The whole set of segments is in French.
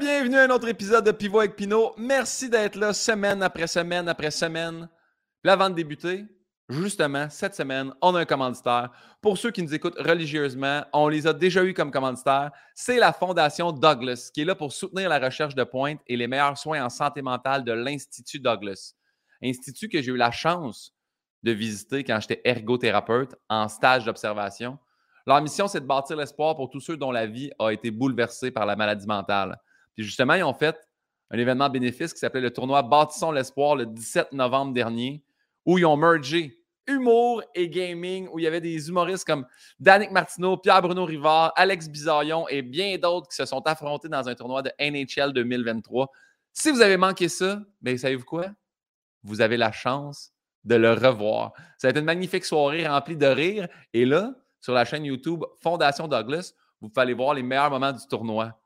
Bienvenue à un autre épisode de Pivot avec Pinot. Merci d'être là semaine après semaine après semaine. Puis avant de débuter, justement, cette semaine, on a un commanditaire. Pour ceux qui nous écoutent religieusement, on les a déjà eus comme commanditaires. C'est la Fondation Douglas qui est là pour soutenir la recherche de pointe et les meilleurs soins en santé mentale de l'Institut Douglas. Institut que j'ai eu la chance de visiter quand j'étais ergothérapeute en stage d'observation. Leur mission, c'est de bâtir l'espoir pour tous ceux dont la vie a été bouleversée par la maladie mentale. Justement, ils ont fait un événement bénéfice qui s'appelait le tournoi Bâtissons l'espoir le 17 novembre dernier, où ils ont mergé humour et gaming, où il y avait des humoristes comme Danick Martineau, Pierre-Bruno Rivard, Alex Bizarion et bien d'autres qui se sont affrontés dans un tournoi de NHL 2023. Si vous avez manqué ça, bien, savez-vous quoi? Vous avez la chance de le revoir. Ça a une magnifique soirée remplie de rire. Et là, sur la chaîne YouTube Fondation Douglas, vous pouvez voir les meilleurs moments du tournoi.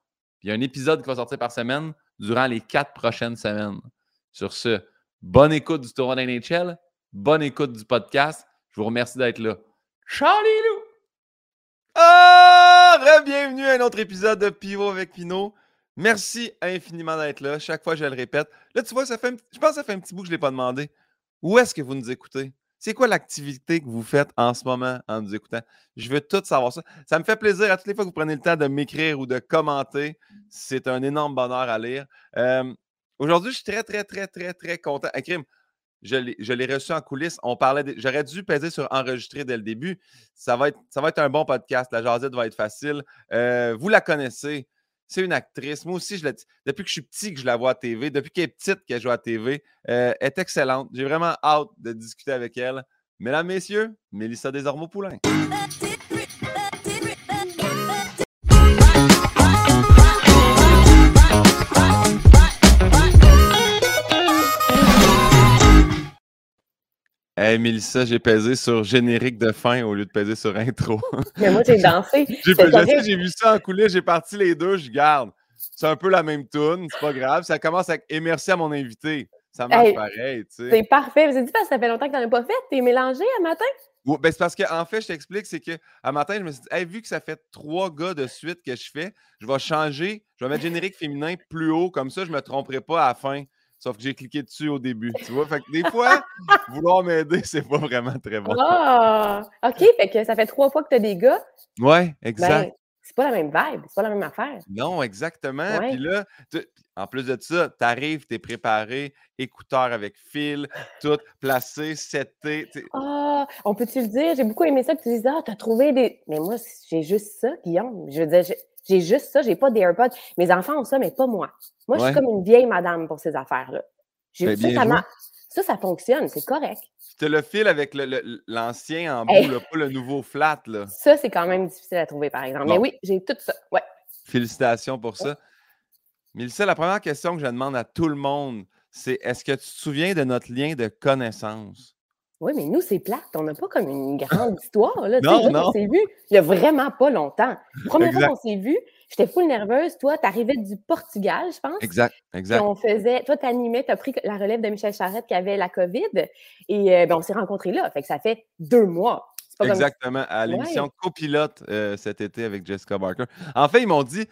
Il y a un épisode qui va sortir par semaine durant les quatre prochaines semaines. Sur ce, bonne écoute du tournoi d'NHL, bonne écoute du podcast. Je vous remercie d'être là. Charlie Lou! Ah! Bienvenue à un autre épisode de Pivot avec Pinot. Merci infiniment d'être là. Chaque fois, je le répète. Là, tu vois, ça fait je pense que ça fait un petit bout que je ne l'ai pas demandé. Où est-ce que vous nous écoutez? C'est quoi l'activité que vous faites en ce moment en nous écoutant? Je veux tout savoir ça. Ça me fait plaisir à toutes les fois que vous prenez le temps de m'écrire ou de commenter. C'est un énorme bonheur à lire. Aujourd'hui, je suis très, très, très, très, très content. Akrim, je l'ai reçu en coulisses. On parlait. J'aurais dû peser sur enregistrer dès le début. Ça va être, ça va être un bon podcast. La jasette va être facile. Euh, vous la connaissez. C'est une actrice. Moi aussi, depuis que je suis petit que je la vois à TV, depuis qu'elle est petite qu'elle joue à TV, euh, elle est excellente. J'ai vraiment hâte de discuter avec elle. Mesdames, Messieurs, Mélissa Desormeaux-Poulain. Hey Mélissa, j'ai pesé sur générique de fin au lieu de peser sur intro. Mais moi, j'ai dansé. j'ai vu ça en coulisses, j'ai parti les deux, je garde. C'est un peu la même tune, c'est pas grave. Ça commence avec Et merci à mon invité. Ça marche pareil, tu sais. C'est parfait. Vous dit parce que ça fait longtemps que tu n'en as pas fait. T'es mélangé à matin? Oui, ben c'est parce qu'en en fait, je t'explique, c'est qu'à matin, je me suis dit, vu que ça fait trois gars de suite que je fais, je vais changer, je vais mettre générique féminin plus haut, comme ça, je ne me tromperai pas à la fin. Sauf que j'ai cliqué dessus au début, tu vois? Fait que des fois, vouloir m'aider, c'est pas vraiment très bon. Ah! OK, fait que ça fait trois fois que tu as des gars. Ouais, exact. Ben, c'est pas la même vibe, c'est pas la même affaire. Non, exactement. Puis là, en plus de ça, tu arrives, tu es préparé, écouteur avec fil, tout placé, seté. Ah, on peut-tu le dire? J'ai beaucoup aimé ça que tu dises, ah, tu as trouvé des. Mais moi, j'ai juste ça, Guillaume. Je veux dire, j'ai juste ça, j'ai pas d'AirPods. Mes enfants ont ça, mais pas moi. Moi, je suis comme une vieille madame pour ces affaires-là. Ben, ça, ça, ça, fonctionne, c'est correct. Tu le fil avec l'ancien en bout, pas le nouveau flat. Là. Ça, c'est quand même difficile à trouver, par exemple. Mais oui, j'ai tout ça. Ouais. Félicitations pour ça. Mélissa, la première question que je demande à tout le monde, c'est est-ce que tu te souviens de notre lien de connaissance? Oui, mais nous, c'est plate. On n'a pas comme une grande histoire. Là. non, non. On s'est vu il n'y a vraiment pas longtemps. La première fois qu'on s'est vu, j'étais full nerveuse. Toi, tu arrivais du Portugal, je pense. Exact, exact. on faisait, toi, tu animais, tu as pris la relève de Michel Charette qui avait la COVID. Et euh, ben, on s'est rencontrés là. Fait que ça fait deux mois. Exactement, à l'émission copilote euh, cet été avec Jessica Barker. En fait, ils m'ont dit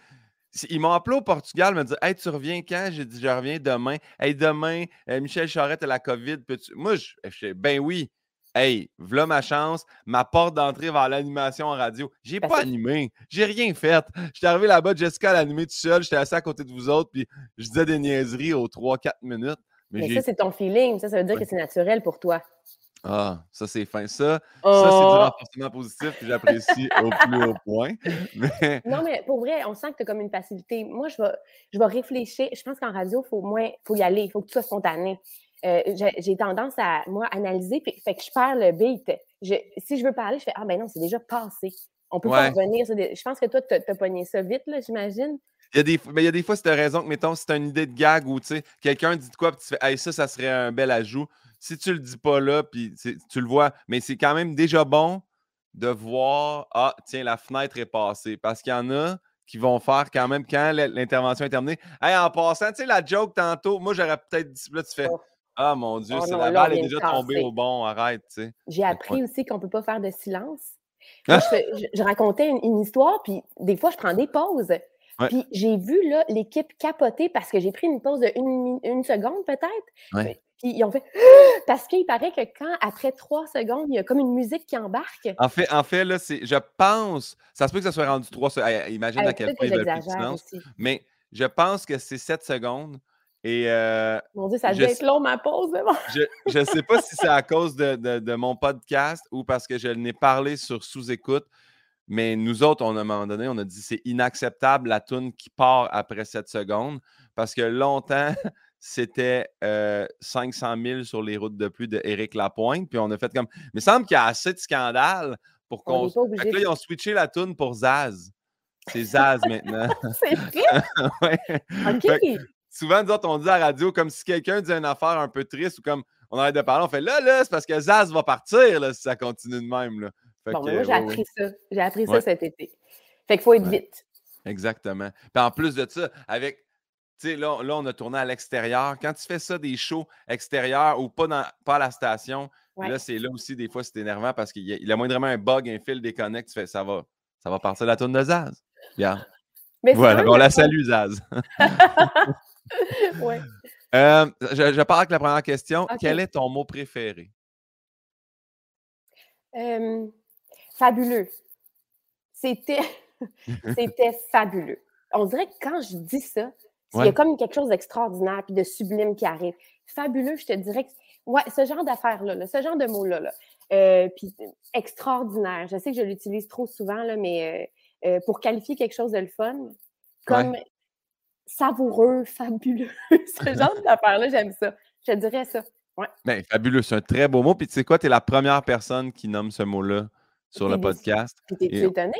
ils m'ont appelé au Portugal, me dit Hey, tu reviens quand J'ai dit Je reviens demain. Hey, demain, euh, Michel Charette a la COVID. Moi, je, je Ben oui. Hey, voilà ma chance, ma porte d'entrée vers l'animation en radio. J'ai pas animé, j'ai rien fait. J'étais arrivé là-bas, Jessica l'animé tout seul, j'étais assis à côté de vous autres, puis je disais des niaiseries aux 3-4 minutes. Mais, ça, c'est ton feeling, ça, ça veut dire que c'est naturel pour toi. Ah, ça, c'est fin. Ça, ça c'est du oh! renforcement positif que j'apprécie au plus haut point. Non, mais pour vrai, on sent que tu as comme une facilité. Moi, je vais, je vais réfléchir. Je pense qu'en radio, il faut moins, faut y aller. Il faut que tu sois spontané. Euh, j'ai tendance à, moi, analyser, puis, fait que je perds le beat. si je veux parler, je fais Ah, ben non, c'est déjà passé. On peut pas revenir. Je pense que toi, tu as, pogné ça vite, là, j'imagine. Il y, a des, mais il y a des fois, tu as raison, que mettons, si tu as une idée de gag ou quelqu'un dit de quoi, puis tu fais Hey, ça, ça serait un bel ajout si tu le dis pas là, puis tu le vois, mais c'est quand même déjà bon de voir, ah, tiens, la fenêtre est passée. Parce qu'il y en a qui vont faire quand même, quand l'intervention est terminée, hey, en passant, tu sais, la joke tantôt, moi, j'aurais peut-être dit, là, tu fais, ah, mon Dieu, oh la balle est déjà tombée au bon, arrête, tu sais. J'ai appris aussi qu'on ne peut pas faire de silence. je, racontais une, histoire, puis des fois, je prends des pauses Puis j'ai vu l'équipe capoter parce que j'ai pris une pause de une, une seconde peut-être. Puis ils ont fait parce qu'il paraît que quand, après trois secondes, il y a comme une musique qui embarque. En fait, en fait là, je pense, ça se peut que ça soit rendu trois secondes. Imagine à quel point de silence. Mais je pense que c'est sept secondes. Et euh, mon Dieu, ça devait être long ma pause. je ne sais pas si c'est à cause de, de, mon podcast ou parce que je n'ai parlé sur sous-écoute. Mais nous autres, on, à un moment donné, on a dit c'est inacceptable la toune qui part après 7 secondes parce que longtemps, c'était 500 euh, 000 sur les routes de pluie de Éric Lapointe. Puis on a fait comme. Mais il semble qu'il y a assez de scandales pour qu'on. Là, ils ont switché la toune pour Zaz. C'est Zaz maintenant. c'est vrai? ouais. OK. souvent, nous autres, on dit à la radio comme si quelqu'un dit une affaire un peu triste ou comme on arrête de parler, on fait là, là, c'est parce que Zaz va partir là, si ça continue de même. Là. Bon, moi, j'ai appris ça. J'ai appris ça cet été. Fait qu'il faut être vite. Exactement. Puis en plus de ça, avec là, on a tourné à l'extérieur. Quand tu fais ça, des shows extérieurs ou pas, dans, pas à la station, là, c'est là aussi, des fois, c'est énervant parce qu'il y, a moindrement un bug, un fil déconnecte, tu fais ça va, ça va partir de la tourne de Zaz. Bien. voilà, on la salue, Zaz. ouais. Euh, je, pars avec la première question. Quel est ton mot préféré? Fabuleux. C'était, c'était fabuleux. On dirait que quand je dis ça, il y a comme quelque chose d'extraordinaire puis de sublime qui arrive. Fabuleux, je te dirais que. Ouais, ce genre d'affaires-là, ce genre de mots-là. Euh, puis extraordinaire. Je sais que je l'utilise trop souvent, là, mais euh, euh, pour qualifier quelque chose de le fun, comme savoureux, fabuleux. ce genre d'affaires-là, j'aime ça. Je dirais ça. Ouais. Ben, fabuleux, c'est un très beau mot. Puis tu sais quoi, tu es la première personne qui nomme ce mot-là sur le podcast. Puis t'es-tu étonné?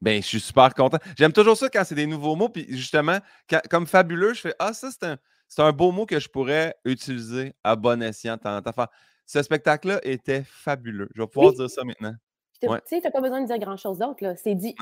Ben, je suis super content. J'aime toujours ça quand c'est des nouveaux mots. Puis justement, comme fabuleux, je fais Ah, ça, c'est un, un, beau mot que je pourrais utiliser à bon escient. Ce spectacle-là était fabuleux. Je vais pouvoir dire ça maintenant. Tu sais, tu n'as pas besoin de dire grand-chose d'autre. C'est dit.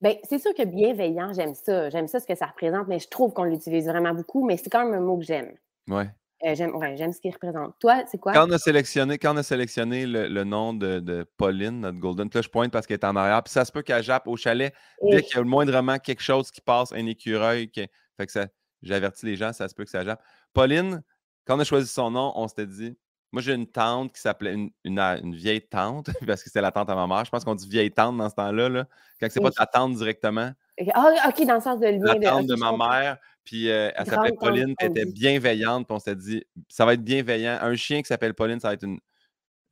Ben, c'est sûr que bienveillant, j'aime ça. J'aime ça, ce que ça représente, mais je trouve qu'on l'utilise vraiment beaucoup, mais c'est quand même un mot que j'aime. Ouais. Euh, j'aime ouais, ce qu'il représente. Toi, c'est quoi? Quand on a sélectionné, quand on a sélectionné le, nom de, Pauline, notre Golden, là, je pointe parce qu'elle est en arrière. Puis ça se peut qu'elle jappe au chalet dès qu'il y a moindrement quelque chose qui passe, un écureuil. Fait que ça, j'avertis les gens, ça se peut que ça jappe. Pauline, quand on a choisi son nom, on s'était dit. Moi, j'ai une tante qui s'appelait une, une, vieille tante, parce que c'était la tante à ma mère. Je pense qu'on dit vieille tante dans ce temps-là, là, quand c'est pas ta tante directement. Ah, OK, dans le sens de lien. La tante de, ma mère. Puis euh, elle s'appelait Pauline, elle était bienveillante. Puis on s'est dit, ça va être bienveillant. Un chien qui s'appelle Pauline, ça va être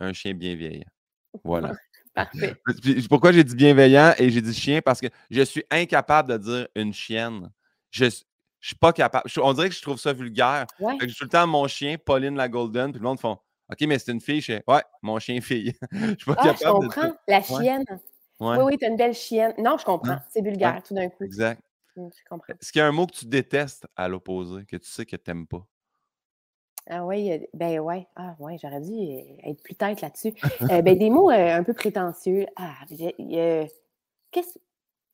un chien bienveillant. Voilà. Parfait. pourquoi j'ai dit bienveillant et j'ai dit chien? Parce que je suis incapable de dire une chienne. Je ne suis pas capable. on dirait que je trouve ça vulgaire. Ouais. je suis tout le temps mon chien, Pauline la Golden, puis le monde font OK, mais c'est une fille? Je ouais, mon chien-fille. je suis pas ah, capable. Je comprends. La chienne. Oui, oui, tu as une belle chienne. Non, je comprends. C'est vulgaire tout d'un coup. Exact. Mmh, Est-ce qu'il y a un mot que tu détestes à l'opposé, que tu sais que tu n'aimes pas? Ah oui, ben ouais. Ah ouais, j'aurais dû être plus tête là-dessus. Euh, ben, des mots un peu prétentieux. Ah, il y a, qu'est-ce...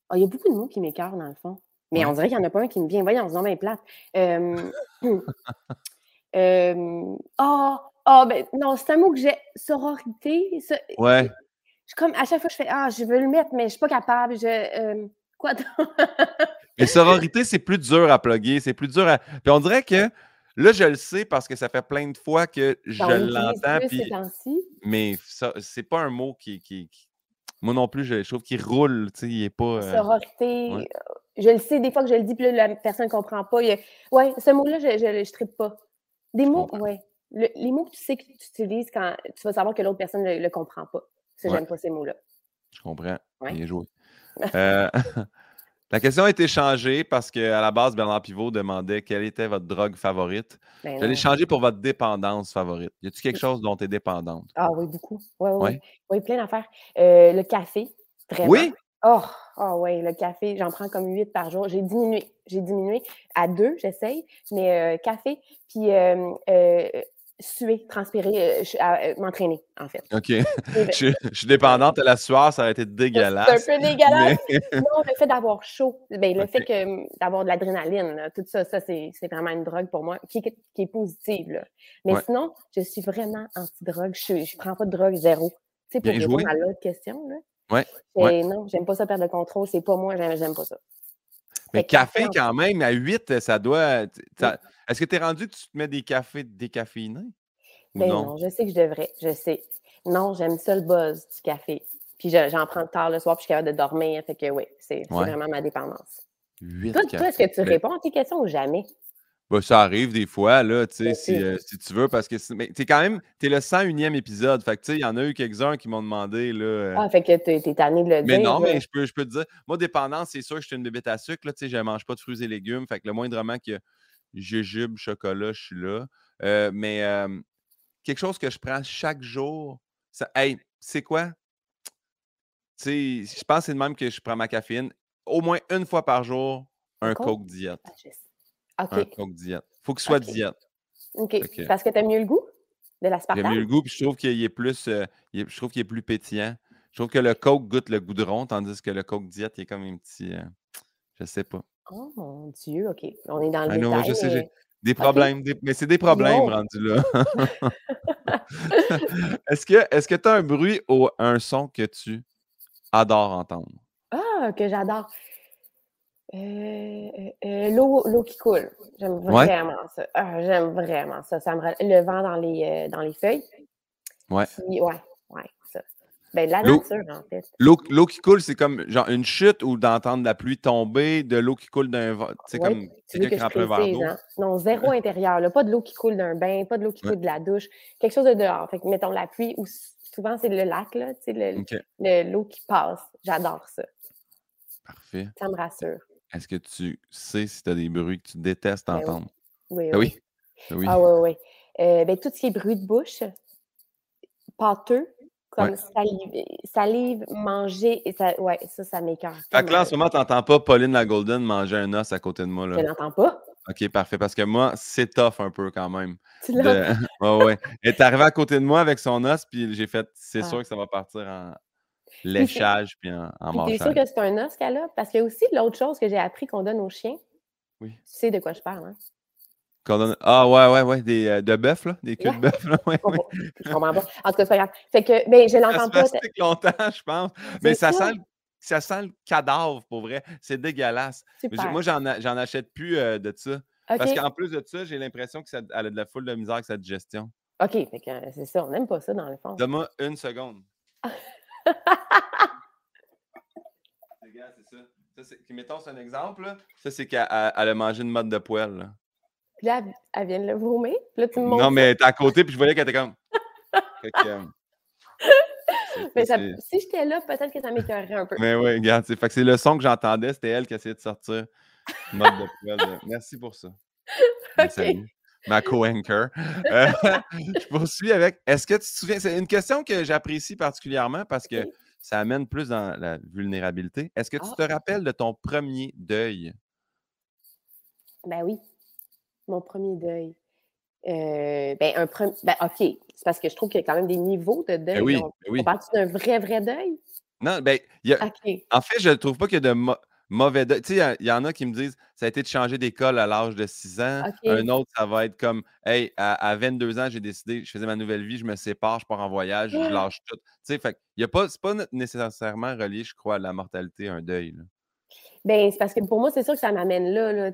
Ah, il y a beaucoup de mots qui m'écœurent dans le fond. Mais on dirait qu'il n'y en a pas un qui me vient. Voyons, se bien plate. Euh, ah, ah, ben non, c'est un mot que j'ai. Sororité. ouais. Je, comme, à chaque fois, je fais Ah, je veux le mettre, mais je ne suis pas capable. Je, quoi Mais sororité, c'est plus dur à plugger, c'est plus dur à. Puis on dirait que là, je le sais parce que ça fait plein de fois que je l'entends. Puis... Mais ça, c'est pas un mot qui, qui, Moi non plus, je, trouve qu'il roule, tu sais, il est pas. Euh, sororité. Euh, je le sais, des fois que je le dis, puis là, la personne ne comprend pas. Il Ouais, ce mot-là, je ne tripe pas. Des mots, ouais. les mots que tu sais que tu utilises quand tu vas savoir que l'autre personne ne le, comprend pas. Ça, j'aime pas ces mots-là. Je comprends. Bien joué. euh... La question a été changée parce qu'à la base, Bernard Pivot demandait quelle était votre drogue favorite. Ben Je l'ai changé pour votre dépendance favorite. Y a-t-il quelque chose dont tu es dépendante? Ah oui, beaucoup. Oui, oui, oui. oui plein d'affaires. Euh, le café, vraiment. Oui? Oh, oh oui, le café, j'en prends comme huit par jour. J'ai diminué. J'ai diminué à deux, j'essaye, mais euh, café. Puis euh, suer, transpirer, euh, euh, m'entraîner, en fait. OK. je, suis dépendante à la sueur, ça aurait été dégueulasse. C'est un peu dégueulasse. non, le fait d'avoir chaud, ben, le fait que d'avoir de l'adrénaline, tout ça, ça c'est vraiment une drogue pour moi qui, qui est positive. Mais sinon, je suis vraiment anti-drogue. Je ne prends pas de drogue zéro. Tu sais, pour répondre à l'autre question. Là. Ouais. Non, j'aime pas ça perdre le contrôle. C'est pas moi, j'aime pas ça. Mais café, quand même, à 8, ça doit. Est-ce que tu es rendu que tu te mets des cafés décaféinés? Ben non? non, je sais que je devrais. Je sais. Non, j'aime ça le buzz du café. Puis j'en prends tard le soir, puis je suis capable de dormir. Fait que oui, c'est vraiment ma dépendance. toi, est-ce que tu réponds à tes questions ou jamais? Bah, ça arrive des fois, là, tu sais, si, euh, si, tu veux, parce que tu es quand même, tu es le 101e épisode. Fait que, tu sais, il y en a eu quelques-uns qui m'ont demandé, là. Euh ah, fait que tu es tanné de le dire. Mais non, mais je peux, je peux te dire, moi, dépendance, c'est sûr que je suis une bébête à sucre, là, tu sais, je ne mange pas de fruits et légumes. Fait que le moindrement que jujube, chocolat, je suis là. Euh, mais quelque chose que je prends chaque jour, ça, hey, c'est quoi? Tu sais, je pense que c'est de même que je prends ma caféine. Au moins une fois par jour, un Coke? Diète. Ah, un Coke diète. Faut qu'il soit diète. OK. Parce que tu aimes mieux le goût de l'aspartame? J'aime mieux le goût, puis je trouve qu'il est plus euh, je trouve qu'il est plus pétillant. Je trouve que le Coke goûte le goudron, tandis que le Coke diète, il est comme un petit. Euh, je sais pas. Oh mon Dieu, OK. On est dans le ah, non, je sais, j'ai des problèmes, mais c'est des problèmes rendus là. est-ce que tu as un bruit ou un son que tu adores entendre? Ah, que j'adore. Euh, euh, euh, l'eau, qui coule. J'aime vraiment ça. Ah, j'aime vraiment ça. ça me... Le vent dans les, dans les feuilles. Ouais. ouais, ouais, ça. Ben, la nature, en fait. L'eau, qui coule, c'est comme genre une chute ou d'entendre la pluie tomber, de l'eau qui coule d'un. C'est comme quelqu'un qui un verre d'eau. Hein? Non, zéro intérieur. Là. Pas de l'eau qui coule d'un bain, pas de l'eau qui coule de la douche. Quelque chose de dehors. Fait que, mettons, la pluie, ou souvent, c'est le lac, là, le, l'eau qui passe. J'adore ça. Parfait. Ça me rassure. Est-ce que tu sais si tu as des bruits que tu détestes ben entendre? Oui, ah oui. oui. Ah oui, oui. Euh, ben, tout ce qui est bruit de bouche, pâteux, comme salive, salive, manger, et ça, ouais, ça, ça m'écœure. Fait que là, en ce moment, tu n'entends pas Pauline la Golden manger un os à côté de moi. Là. Je n'entends pas. OK, parfait. Parce que moi, c'est tough un peu quand même. Tu de... ouais, ouais. Elle est arrivée à côté de moi avec son os, puis j'ai fait, c'est sûr que ça va partir en, léchage puis en, en Tu es sûr que c'est un os qu'elle a? Parce qu'il y a aussi l'autre chose que j'ai appris qu'on donne aux chiens. Oui. Tu sais de quoi je parle, hein? Donne... Ah ouais, ouais, ouais, des, euh, de bœuf, là, des queues de bœuf. Là. Ouais, ouais. Je comprends pas. En tout cas, c'est pas grave. Fait que, ben, je l'entends pas. Ça longtemps, je pense. Mais ça, sent ça sent le cadavre, pour vrai. C'est dégueulasse. Moi, j'en, j'en achète plus euh, de ça. Parce qu'en plus de ça, j'ai l'impression qu'elle a de la foule de misère avec sa digestion. OK, que, c'est ça. On n'aime pas ça, dans le fond. Donne-moi une seconde. C'est ça. ça mettons, c'est un exemple. Ça, c'est qu'elle a mangé une mode de poêle. Puis là, elle vient de le vomir. là, tu me Non, mais t'es à côté, puis je voyais qu'elle était comme. Euh, mais si j'étais là, peut-être que ça m'écœurerait un peu. Mais oui, regarde, fait que c'est le son que j'entendais, c'était elle qui essayait de sortir mode de poêle. Merci pour ça. Salut. Ma co-anchor. Euh, je poursuis avec. Est-ce que tu te souviens? C'est une question que j'apprécie particulièrement parce que ça amène plus dans la vulnérabilité. Est-ce que tu te ah! rappelles de ton premier deuil? Ben oui, mon premier deuil. Euh, ben, un premier. Ben, OK. C'est parce que je trouve qu'il y a quand même des niveaux de ben deuil. Ben oui, ben oui. On parle d'un vrai, vrai deuil? Non, ben, y a... en fait, je ne trouve pas qu'il y a de mauvais deuil. Tu sais, il y, en a qui me disent ça a été de changer d'école à l'âge de 6 ans. Un autre, ça va être comme Hey, à, 22 ans, j'ai décidé, je faisais ma nouvelle vie, je me sépare, je pars en voyage, je lâche tout. Tu sais, fait y a pas, c'est pas nécessairement relié, je crois, à la mortalité, un deuil. Ben, c'est parce que pour moi, c'est sûr que ça m'amène là. là.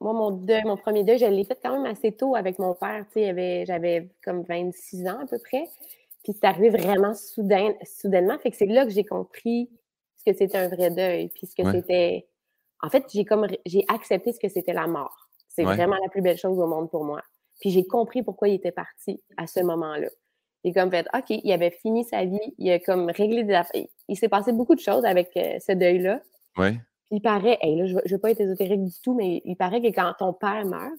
Moi, mon deuil, mon premier deuil, je l'ai fait quand même assez tôt avec mon père. J'avais comme 26 ans à peu près. Puis c'est arrivé vraiment soudain, soudainement. Fait que c'est là que j'ai compris ce que c'était un vrai deuil. Puis ce que c'était. En fait, j'ai comme j'ai accepté ce que c'était la mort. C'est vraiment la plus belle chose au monde pour moi. Puis j'ai compris pourquoi il était parti à ce moment-là. J'ai comme fait, OK, il avait fini sa vie, il a comme réglé des affaires. Il s'est passé beaucoup de choses avec euh, ce deuil-là. Oui il paraît, là, je ne veux pas être ésotérique du tout, mais il paraît que quand ton père meurt,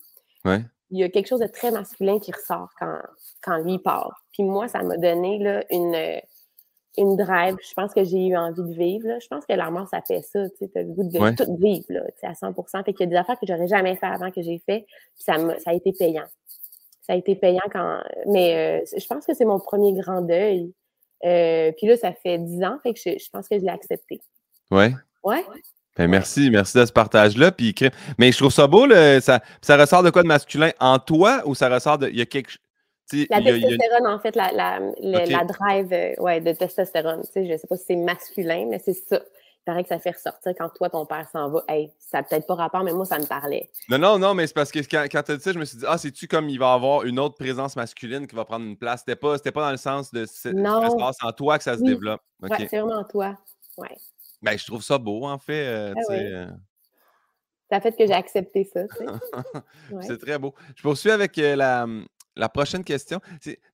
il y a quelque chose de très masculin qui ressort quand, quand lui part. Puis moi, ça m'a donné là, une, une drive. Je pense que j'ai eu envie de vivre. Je pense que la mort, ça fait ça. Tu as le goût de tout vivre là, à 100% Fait qu'il y a des affaires que j'aurais jamais fait avant que j'ai fait. Puis ça, ça a été payant. Ça a été payant quand. Mais euh, je pense que c'est mon premier grand deuil. Euh, puis là, ça fait 10 ans. Fait que je, je pense que je l'ai accepté. Ouais. Ouais. Ben, merci, merci de ce partage-là. Puis, mais je trouve ça beau, ça, ça ressort de quoi de masculin en toi ou ça ressort de. Il y a quelque La testostérone, en fait, la, la, la drive euh, ouais, de testostérone. Je ne sais pas si c'est masculin, mais c'est ça. paraît que ça fait ressortir quand toi, ton père s'en va. Hey, ça n'a peut-être pas rapport, mais moi, ça me parlait. Non, non, non, mais c'est parce que quand, quand tu as dit ça, je me suis dit, ah, c'est-tu comme il va avoir une autre présence masculine qui va prendre une place? C'était pas, pas dans le sens de ça se passe en toi que ça se développe. Ouais, c'est vraiment toi. Ouais. Ben, je trouve ça beau, en fait. Euh, ah euh. Ça fait que j'ai accepté ça. C'est très beau. Je poursuis avec euh, la, la prochaine question.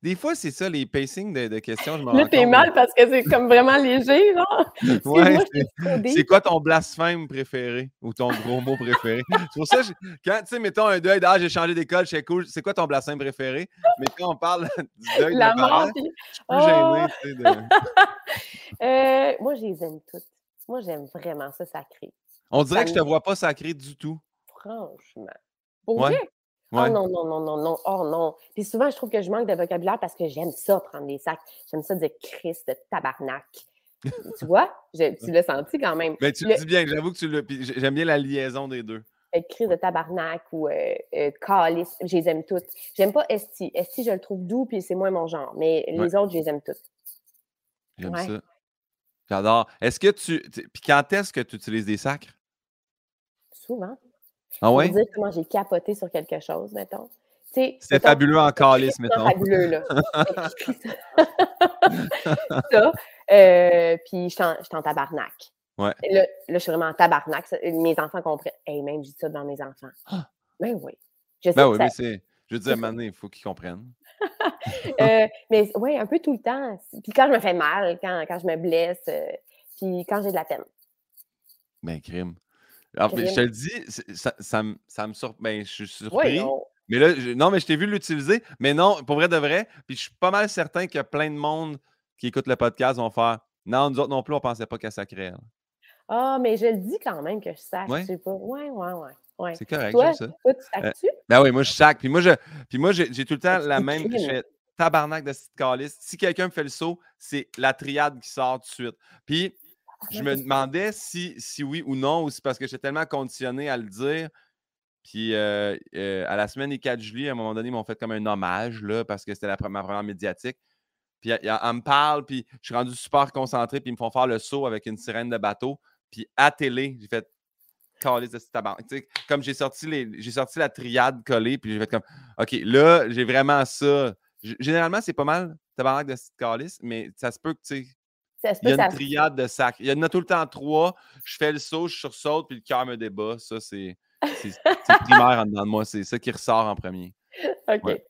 Des fois, c'est ça, les pacings de, questions. Je Là, t'es mal parce que c'est comme vraiment léger, genre. Ouais, c'est quoi ton blasphème préféré ou ton gros mot préféré? c'est pour ça, quand, tu sais, mettons un deuil d'âge, j'ai changé d'école, c'est cool. C'est quoi ton blasphème préféré? Mais quand on parle du deuil La de mort, je suis oh! tu sais. De... euh, moi, je les aime toutes. Moi, j'aime vraiment ça sacré. On dirait que je te vois pas sacré du tout. Franchement. Pour Oh non, non, non, non, non. Oh non. Puis souvent, je trouve que je manque de vocabulaire parce que j'aime ça, prendre des sacs. J'aime ça dire Christ de tabarnak. tu vois? tu l'as senti quand même. Mais tu le dis bien, j'avoue que tu le. J'aime bien la liaison des deux. Crise de tabarnak ou euh, euh, calice, je les aime toutes. J'aime pas Esti. Esti, je le trouve doux, puis c'est moins mon genre. Mais les autres, je les aime toutes. J'aime ça. J'adore. Est-ce que tu. Puis quand est-ce que tu utilises des sacres? Souvent. Ah ouais? Pour dire comment j'ai capoté sur quelque chose, mettons. C'est fabuleux en calice, mettons. C'est fabuleux, là. ça. Euh, puis je suis en tabarnak. Ouais. Là, là, je suis vraiment en tabarnak. Mes enfants comprennent. Hey, même, je dis ça dans mes enfants. Ah! Ben oui. Je sais ben oui, mais c'est. Je veux dire, maintenant, il faut qu'ils comprennent. euh, mais oui, un peu tout le temps. Puis quand je me fais mal, quand, quand je me blesse, euh, puis quand j'ai de la peine. Ben, crime. Alors, je te le dis, ça, ça, me, ça me surprend. Ben, je suis surpris. mais là, non, mais je t'ai vu l'utiliser. Mais non, pour vrai de vrai. Puis je suis pas mal certain qu'il y a plein de monde qui écoute le podcast vont faire Non, nous autres non plus, on pensait pas qu'elle sacrait. Ah, mais je le dis quand même que je sac. Ouais. Je sais pas. Ouais, ouais, ouais. ouais. C'est correct, toi, ça. Toi, tu sacs-tu? Euh, ben oui, moi, je sac. Puis moi, je, puis moi j'ai, tout le temps la même. Je fais tabarnak de cette calice. Si quelqu'un me fait le saut, c'est la triade qui sort tout de suite. Puis je me demandais si, si oui ou non, ou si parce que j'étais tellement conditionné à le dire. Puis euh, euh, à la semaine des 4 juillet, à un moment donné, ils m'ont fait comme un hommage, là, parce que c'était la ma première médiatique. Puis elle, me parle, puis je suis rendu super concentré, puis ils me font faire le saut avec une sirène de bateau. Puis à télé, j'ai fait de Comme j'ai sorti, les, j'ai sorti la triade collée, puis j'ai fait comme OK, là, j'ai vraiment ça. généralement, c'est pas mal tabarnak de calice, mais ça se peut que tu sais il y a une triade de sacs. Il y en a tout le temps trois. Je fais le saut, je sursaute, puis le cœur me débat. Ça, c'est primaire en dedans de moi. C'est ça qui ressort en premier. OK.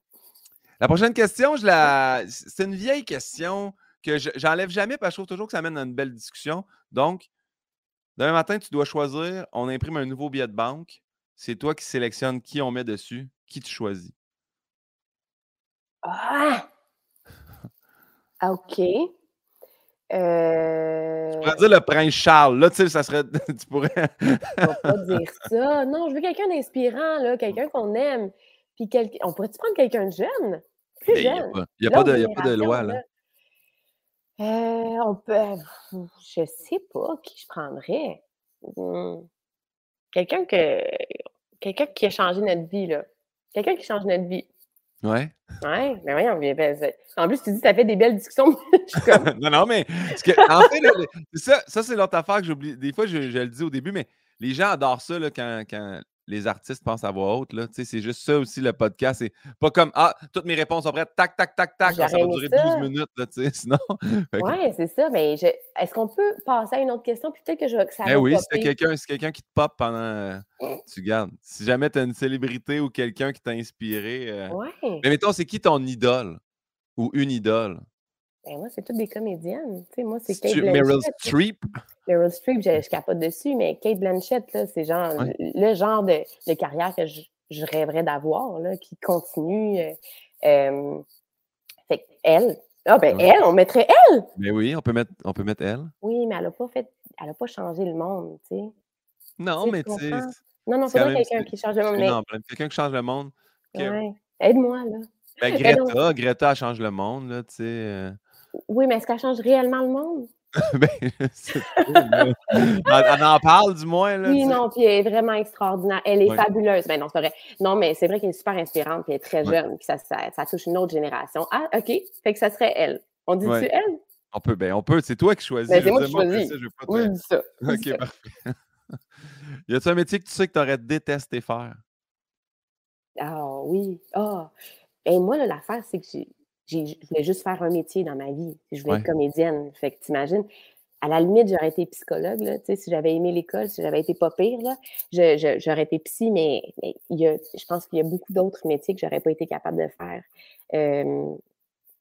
La prochaine question, je la... c'est une vieille question que j'enlève jamais parce que je trouve toujours que ça mène à une belle discussion. Donc, demain matin, tu dois choisir. On imprime un nouveau billet de banque. C'est toi qui sélectionnes qui on met dessus. Qui tu choisis? Ah! OK. Euh... Tu pourrais dire le prince Charles. Là, tu sais, ça serait. tu pourrais. Pas dire ça. Non, je veux quelqu'un d'inspirant, là, quelqu'un qu'on aime. Puis quel... on pourrait-tu prendre quelqu'un de jeune? Plus jeune. Il n'y a, pas de, y a pas de loi, là. Euh, on peut. Je sais pas qui je prendrais. Hmm. Quelqu'un que. Quelqu'un qui a changé notre vie, là. Quelqu'un qui change notre vie. Ouais. Ouais, mais voyons, en plus, tu dis que ça fait des belles discussions. non, non, mais en fait, ça, ça c'est l'autre affaire que j'oublie. Des fois, je, le dis au début, mais les gens adorent ça là, quand, quand les artistes pensent à voix haute. C'est juste ça aussi le podcast. C'est pas comme Ah, toutes mes réponses sont prêtes, tac, tac, tac, tac. Ça va durer 12 minutes, là, sinon. oui, c'est ça. Mais est-ce qu'on peut passer à une autre question? Peut-être que je que ça eh oui, si quelqu'un quelqu'un qui te pop pendant. Tu gardes. Si jamais tu as une célébrité ou quelqu'un qui t'a inspiré. Euh, mais mettons, c'est qui ton idole ou une idole? Ben moi, c'est toutes des comédiennes. Moi, c'est Kate Blanchett. Meryl Streep? Meryl Streep, je, je, capote dessus, mais Kate Blanchett, c'est genre le genre de, de, carrière que je, je rêverais d'avoir, qui continue. Euh, euh, fait elle. Ah, ben elle, on mettrait elle! Mais oui, on peut mettre, on peut mettre elle. Oui, mais elle n'a pas fait. Elle n'a pas changé le monde, tu sais. Non, mais tu sais. Non, non, c'est pas quelqu'un qui change le monde. Non, quelqu'un qui change le monde. Ouais. Aide-moi, là. Ben, Greta, Greta change le monde, là, tu sais. Oui, mais est-ce qu'elle change réellement le monde? ben, on, en parle du moins. Là, oui, non, puis elle est vraiment extraordinaire. Elle est fabuleuse. Ben non, c'est vrai. Non, mais c'est vrai qu'elle est super inspirante, puis elle est très jeune, puis ça, ça, touche une autre génération. Ah, OK. Fait que ça serait elle. On dit-tu elle? On peut, ben, on peut. C'est toi qui choisis. Ben, c'est moi qui choisis. ça, je veux pas Oui, te- je dis ça. dis Ok, ça. parfait. y a-tu un métier que tu sais que tu aurais détesté faire? Ah oui. Ah. Et moi, l'affaire, c'est que j'ai- je voulais juste faire un métier dans ma vie. Je voulais être comédienne. Fait que t'imagines, à la limite, j'aurais été psychologue. Là, tu sais, si j'avais aimé l'école, si j'avais été pas pire, là, je- je- j'aurais été psy, mais, mais il y a, je pense qu'il y a beaucoup d'autres métiers que j'aurais pas été capable de faire. Euh,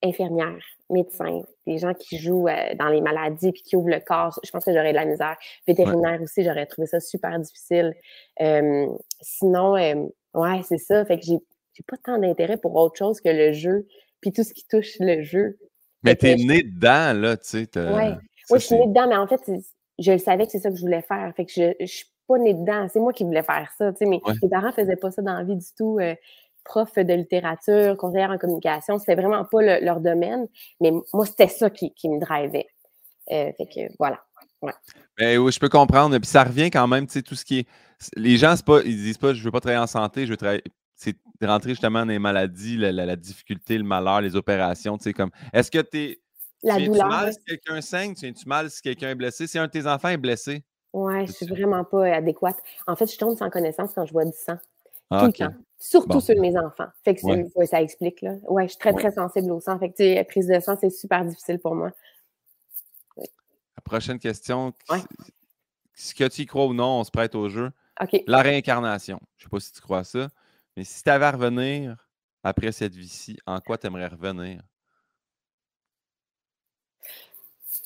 infirmière, médecin, des gens qui jouent euh, dans les maladies puis qui ouvrent le corps, je pense que j'aurais de la misère. Vétérinaire aussi, j'aurais trouvé ça super difficile. Euh, sinon, ouais, c'est ça. Fait que j'ai j'ai pas tant d'intérêt pour autre chose que le jeu puis tout ce qui touche le jeu. Mais t'es je- né dedans, là, tu sais. t'as- Ouais. Oui, je suis née dedans, mais en fait, je le savais que c'est ça que je voulais faire. Fait que je, je suis pas née dedans. C'est moi qui voulais faire ça. tu sais, mais Ouais. mes parents faisaient pas ça dans la vie du tout. euh, prof de littérature, conseillère en communication, c'était vraiment pas le- leur domaine. Mais moi, c'était ça qui, qui me drivait. Euh, fait que voilà. Ben oui, je peux comprendre. Puis ça revient quand même, tu sais, tout ce qui est. Les gens, c'est pas, ils disent pas, je veux pas travailler en santé, je veux travailler. C'est de rentrer justement dans les maladies, la, la- la difficulté, le malheur, les opérations, tu sais, comme. Est-ce que t'es. La tu douleur. mal si quelqu'un saigne? Tu viens-tu mal si quelqu'un est blessé? Si un de tes enfants est blessé? Ouais, je suis C'est- vraiment pas adéquate. En fait, je tombe sans connaissance quand je vois du sang. Ah, tout le temps. Surtout Bon. sur mes enfants. Fait que c'est- Ouais. ouais, ça explique, là. Ouais, je suis très, Ouais. très sensible au sang. Fait que, tu sais, prise de sang, c'est super difficile pour moi. La prochaine question. Ce que tu y crois ou non, on se prête au jeu. OK. La réincarnation. Je sais pas si tu crois à ça, mais si tu avais à revenir après cette vie-ci, en quoi tu aimerais revenir?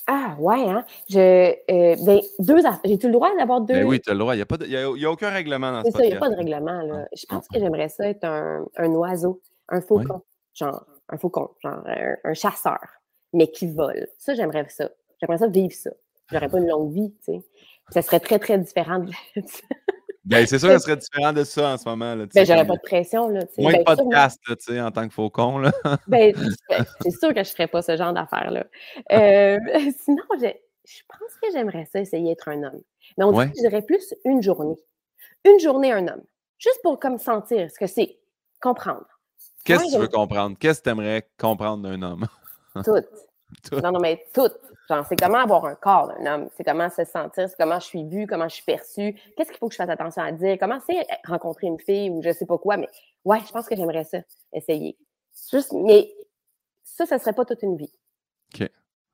Ah, ouais, hein? Je, euh, ben, deux aff- J'ai-tu le droit d'avoir deux? Ben oui, tu as le droit. Il n'y a, pas de- il y a- y a aucun règlement dans C'est ce ça, il n'y a pas de règlement, là. Je pense que j'aimerais ça être un, un oiseau, un faucon. Genre, un faucon, genre un, un chasseur, mais qui vole. Ça, j'aimerais ça. J'aimerais ça vivre ça. J'aurais pas une longue vie, tu sais. Ça serait très, très différent de... Ben, c'est sûr que ce serait différent de ça en ce moment. Là, ben, j'aurais pas de pression, là. Moins de Ben, sûrement- podcasts là, en tant que faucon. Là. Ben, c'est sûr que je ferais pas ce genre d'affaires-là. Euh, sinon, je, je pense que j'aimerais ça essayer d'être un homme. Mais on dirait Ouais. que je dirais plus une journée. Une journée, un homme. Juste pour comme sentir ce que c'est. Comprendre. Qu'est-ce que tu veux comprendre? Qu'est-ce que tu aimerais comprendre d'un homme? Tout. Tout. Non, non, mais tout. Genre, c'est comment avoir un corps d'un homme? C'est comment se sentir, c'est comment je suis vue, comment je suis perçue? Qu'est-ce qu'il faut que je fasse attention à dire? Comment c'est rencontrer une fille ou je sais pas quoi. Mais ouais, je pense que j'aimerais ça, essayer. Juste, mais ça, ça serait pas toute une vie. OK.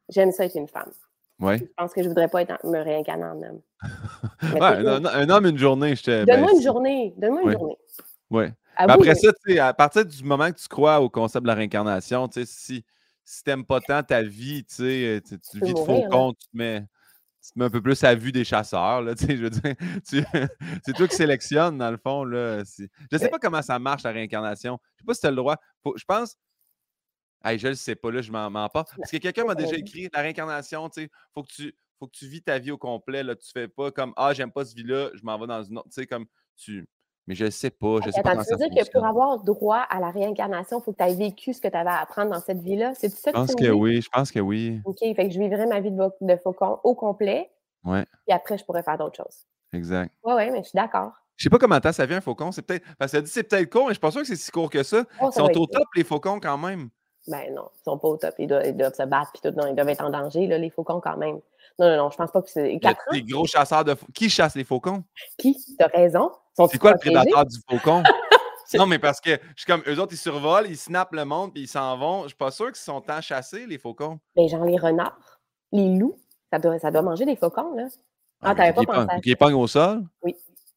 J'aime ça être une femme. Oui. Je pense que je voudrais pas être en- me réincarner en homme. Ouais, un, un homme, une journée, je te. Donne-moi ben, une journée. Donne-moi une Ouais. journée. Ouais. Mais vous, après mais- ça, à partir du moment que tu crois au concept de la réincarnation, tu sais, si, si tu n'aimes pas tant ta vie, tu sais, tu, vis de tu te, mets, tu te mets un peu plus à vue des chasseurs, là, tu sais, je veux dire, tu- c'est toi qui sélectionnes, dans le fond, là. Je sais Ouais. pas comment ça marche, la réincarnation. Je sais pas si tu as le droit. Faut- je pense... Hey, je le sais pas, là, je m'en mens pas. Parce que quelqu'un m'a déjà écrit, la réincarnation, tu sais, faut que tu... Faut que tu vis ta vie au complet. Là. Tu fais pas comme Ah, j'aime pas ce vie-là, je m'en vais dans une autre. Tu sais, comme tu. Mais je sais pas. Je sais pas Attends, comment tu veux ça dire que pour avoir droit à la réincarnation, il faut que tu aies vécu ce que tu avais à apprendre dans cette vie-là? C'est ça Je que pense tu que oui, je pense que oui. OK, fait que je vivrais ma vie de, faucon au complet, Ouais, puis après, je pourrais faire d'autres choses. exact. Oui, oui, mais je suis d'accord. Je sais pas comment ça vient un faucon. C'est peut-être. Parce qu'elle dit c'est peut-être court, mais je suis pas sûr que c'est si court que ça. Oh, Ils sont au top, les faucons, quand même. Ben non, ils sont pas au top. Ils doivent, ils doivent se battre, puis tout. Non, ils doivent être en danger, là, les faucons, quand même. Non, non, non, je pense pas que c'est. Quatre ans? des gros chasseurs de faucons. Qui chasse les faucons? Qui? T'as raison. C'est quoi le prédateur du faucon? non, mais parce que je suis comme eux autres, ils survolent, ils snappent le monde, puis ils s'en vont. Je suis pas sûr qu'ils sont tant chassés, les faucons. Ben, genre les renards, les loups, ça doit, ça doit manger des faucons, là. Ah, mais t'avais pas pensé à pognent au sol?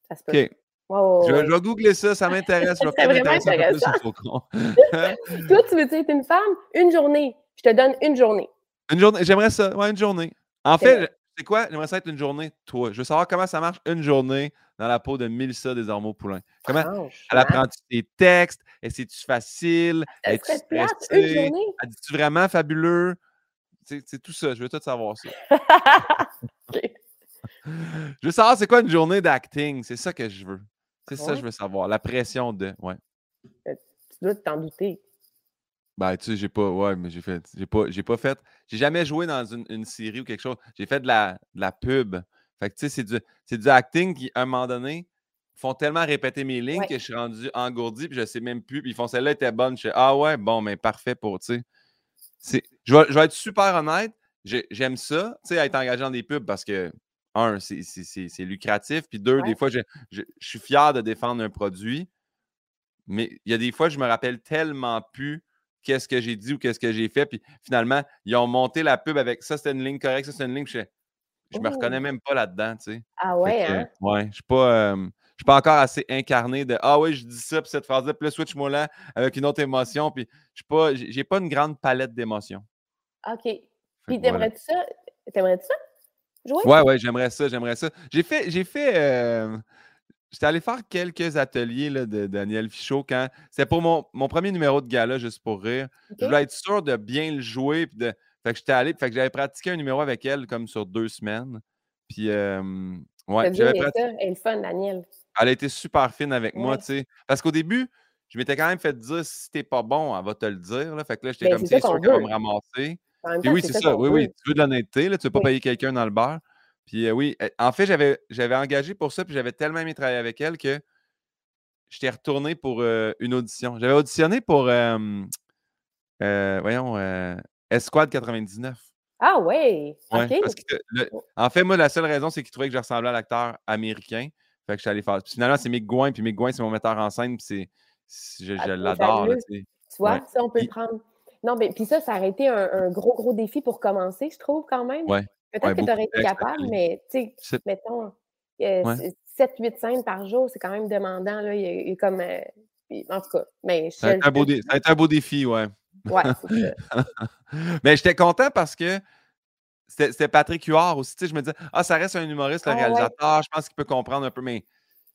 Ça se peut. Ouais, Je, ouais. je vais googler ça, ça m'intéresse. Je vais C'est peut-être vraiment m'intéresser un peu plus intéressant. aux faucons. Toi, tu veux être une femme? Une journée. Je te donne une journée. Une journée, j'aimerais ça, ouais, une journée. En fait, c'est quoi? J'aimerais ça être une journée, toi. Je veux savoir comment ça marche une journée dans la peau de Mélissa Desormeaux-Poulain. Comment elle apprend-tu tes textes? Est-ce tu facile? une stressée? dit-tu vraiment fabuleux? C'est tout ça, je veux tout savoir ça. Je veux savoir c'est quoi une journée d'acting, c'est ça que je veux. C'est ça que je veux savoir, la pression de. Ouais. Tu dois t'en douter. Ben, tu sais, j'ai pas. Ouais, mais j'ai fait. J'ai pas, j'ai pas fait. J'ai jamais joué dans une, une série ou quelque chose. J'ai fait de la, de la pub. Fait que, tu sais, c'est du, c'est du acting qui, à un moment donné, font tellement répéter mes lignes Ouais. que je suis rendu engourdi, puis je sais même plus. Puis ils font celle-là était bonne. Je fais Ah ouais, bon, mais parfait pour, tu sais. Je vais, je vais être super honnête. j'aime ça, tu sais, être engagé dans des pubs parce que, un, c'est lucratif, puis deux, des fois, je, suis fier de défendre un produit, mais il y a des fois, je me rappelle tellement plus qu'est-ce que j'ai dit ou qu'est-ce que j'ai fait, puis finalement, ils ont monté la pub avec ça, c'était une ligne correcte, ça, c'était une ligne, je, je me reconnais même pas là-dedans, tu sais. Ah ouais, hein? Ouais, je suis pas... je suis pas encore assez incarné de Ah oui, je dis ça, puis cette phrase-là, puis là, switch-moi là avec une autre émotion. Puis je suis pas, j'ai pas une grande palette d'émotions. OK. Puis t'aimerais-tu ça? T'aimerais-tu ça? Jouer? Ouais, ouais, j'aimerais ça, j'aimerais ça. J'ai fait, j'ai fait. Euh, j'étais allé faire quelques ateliers là, de Daniel Fichot quand. C'était pour mon, mon, premier numéro de gala, juste pour rire. Je voulais être sûr de bien le jouer. Puis de, fait que j'étais allé, fait que j'avais pratiqué un numéro avec elle comme sur deux semaines. Puis, euh, ouais, j'avais pratiqué. Elle est fun, Daniel. Elle a été super fine avec moi, tu sais. Parce qu'au début, je m'étais quand même fait dire si t'es pas bon, elle va te le dire. Là. Fait que là, j'étais ben, comme, c'est sûr qu'elle va me ramasser oui, c'est ça. Oui, oui. Tu veux de l'honnêteté, tu ne veux pas payer quelqu'un dans le bar. Puis euh, oui, eh, en fait, j'avais engagé pour ça, puis j'avais tellement aimé travailler avec elle que j'étais retourné pour euh, une audition. J'avais auditionné pour, euh, voyons, Esquad 99. Ah oui! Ouais, en fait, moi, la seule raison, c'est qu'il trouvait que je ressemblais à l'acteur américain. Fait que je suis allé faire. Puis finalement, c'est Mick Gouin, puis Mick Gouin, c'est mon metteur en scène, puis je, je ah, l'adore. Tu vois, ça, on peut le prendre. Non, mais puis ça, ça aurait été un, gros, gros défi pour commencer, je trouve, quand même. Ouais. Peut-être que tu aurais été capable, mais tu sais, mettons, 7-8 scènes par jour, c'est quand même demandant. Là. Il, y a, comme. Euh, en tout cas, mais ça, a été un beau un beau défi, ouais. Ouais, mais j'étais content parce que c'était Patrick Huard aussi. Tu sais, je me disais, ah, ça reste un humoriste, le ah, réalisateur. Je pense qu'il peut comprendre un peu, mais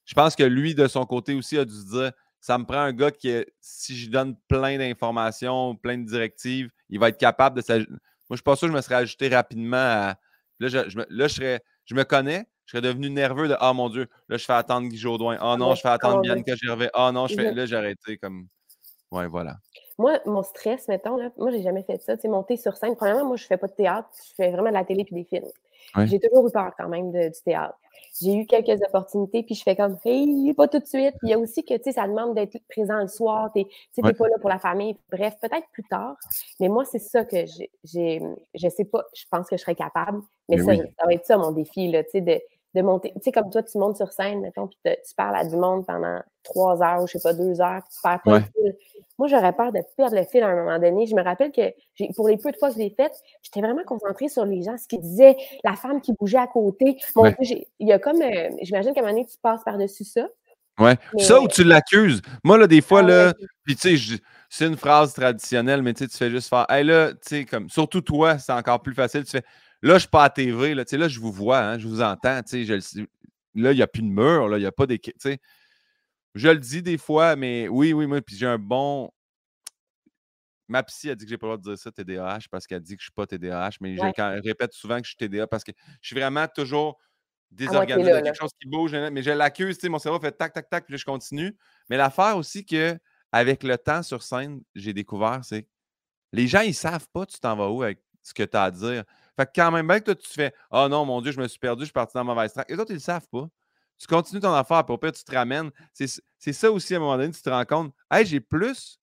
je pense que lui, de son côté aussi, a dû se dire ça me prend un gars qui, si je donne plein d'informations, plein de directives, il va être capable de s'ajouter. Moi, je ne suis pas sûr que je me serais ajouté rapidement à. Là, je, là, je, serais... je me connais, je serais devenu nerveux de Ah mon Dieu, là, je fais attendre Guy Jodoin. Ah non, je fais attendre Bianca Gervais. Ah non, je fais. Là, j'ai arrêté comme. Ouais, voilà. Moi, mon stress, mettons, là, moi, j'ai jamais fait ça. Tu sais, monter sur scène. Premièrement, moi, je fais pas de théâtre, je fais vraiment de la télé puis des films. J'ai toujours eu peur quand même du théâtre j'ai eu quelques opportunités, puis je fais comme, hey, pas tout de suite. il y a aussi que, tu sais, ça demande d'être présent le soir, tu n'es pas là pour la famille. Bref, peut-être plus tard. Mais moi, c'est ça que j'ai, je sais pas, je pense que je serais capable, mais, ça, ça, va être ça mon défi, là, tu sais, de, de monter. Tu sais, comme toi, tu montes sur scène, mettons, puis tu parles à du monde pendant trois heures, je sais pas, deux heures, puis tu perds pas le fil. Moi, j'aurais peur de perdre le fil à un moment donné. Je me rappelle que pour les peu de fois que je l'ai fait, j'étais vraiment concentrée sur les gens, ce qu'ils disaient, la femme qui bougeait à côté. Mon il y a comme, euh, j'imagine qu'à un moment donné, tu passes par-dessus ça. Ouais. Ça ou tu l'accuses. Moi, là, des fois, ah là, puis tu sais, c'est une phrase traditionnelle, mais tu fais juste faire, hey, là, tu sais, comme, surtout toi, c'est encore plus facile. Tu fais, Là, je ne suis pas à TV. Là, là, je vous vois, hein, je vous entends. Je, là, il n'y a plus de mur. Il n'y a pas d'équipe. Je le dis des fois, mais oui, oui, moi, puis j'ai un bon. Ma psy a dit que j'ai pas le droit de dire ça, TDAH, parce qu'elle dit que je ne suis pas TDAH, mais je répète souvent que je suis TDA parce que je suis vraiment toujours désorganisé. quelque chose qui bouge, mais je l'accuse, mon cerveau fait tac, tac, tac, puis là, je continue. Mais l'affaire aussi que, avec le temps sur scène, j'ai découvert, c'est les gens, ils ne savent pas tu t'en vas où avec ce que tu as à dire. Fait que quand même bien que toi, tu fais Ah oh non, mon Dieu, je me suis perdu, je suis parti dans la mauvaise track. Les autres, ils ne le savent pas. Tu continues ton affaire, puis au pire, tu te ramènes. C'est ça aussi, à un moment donné, tu te rends compte Hey, j'ai plus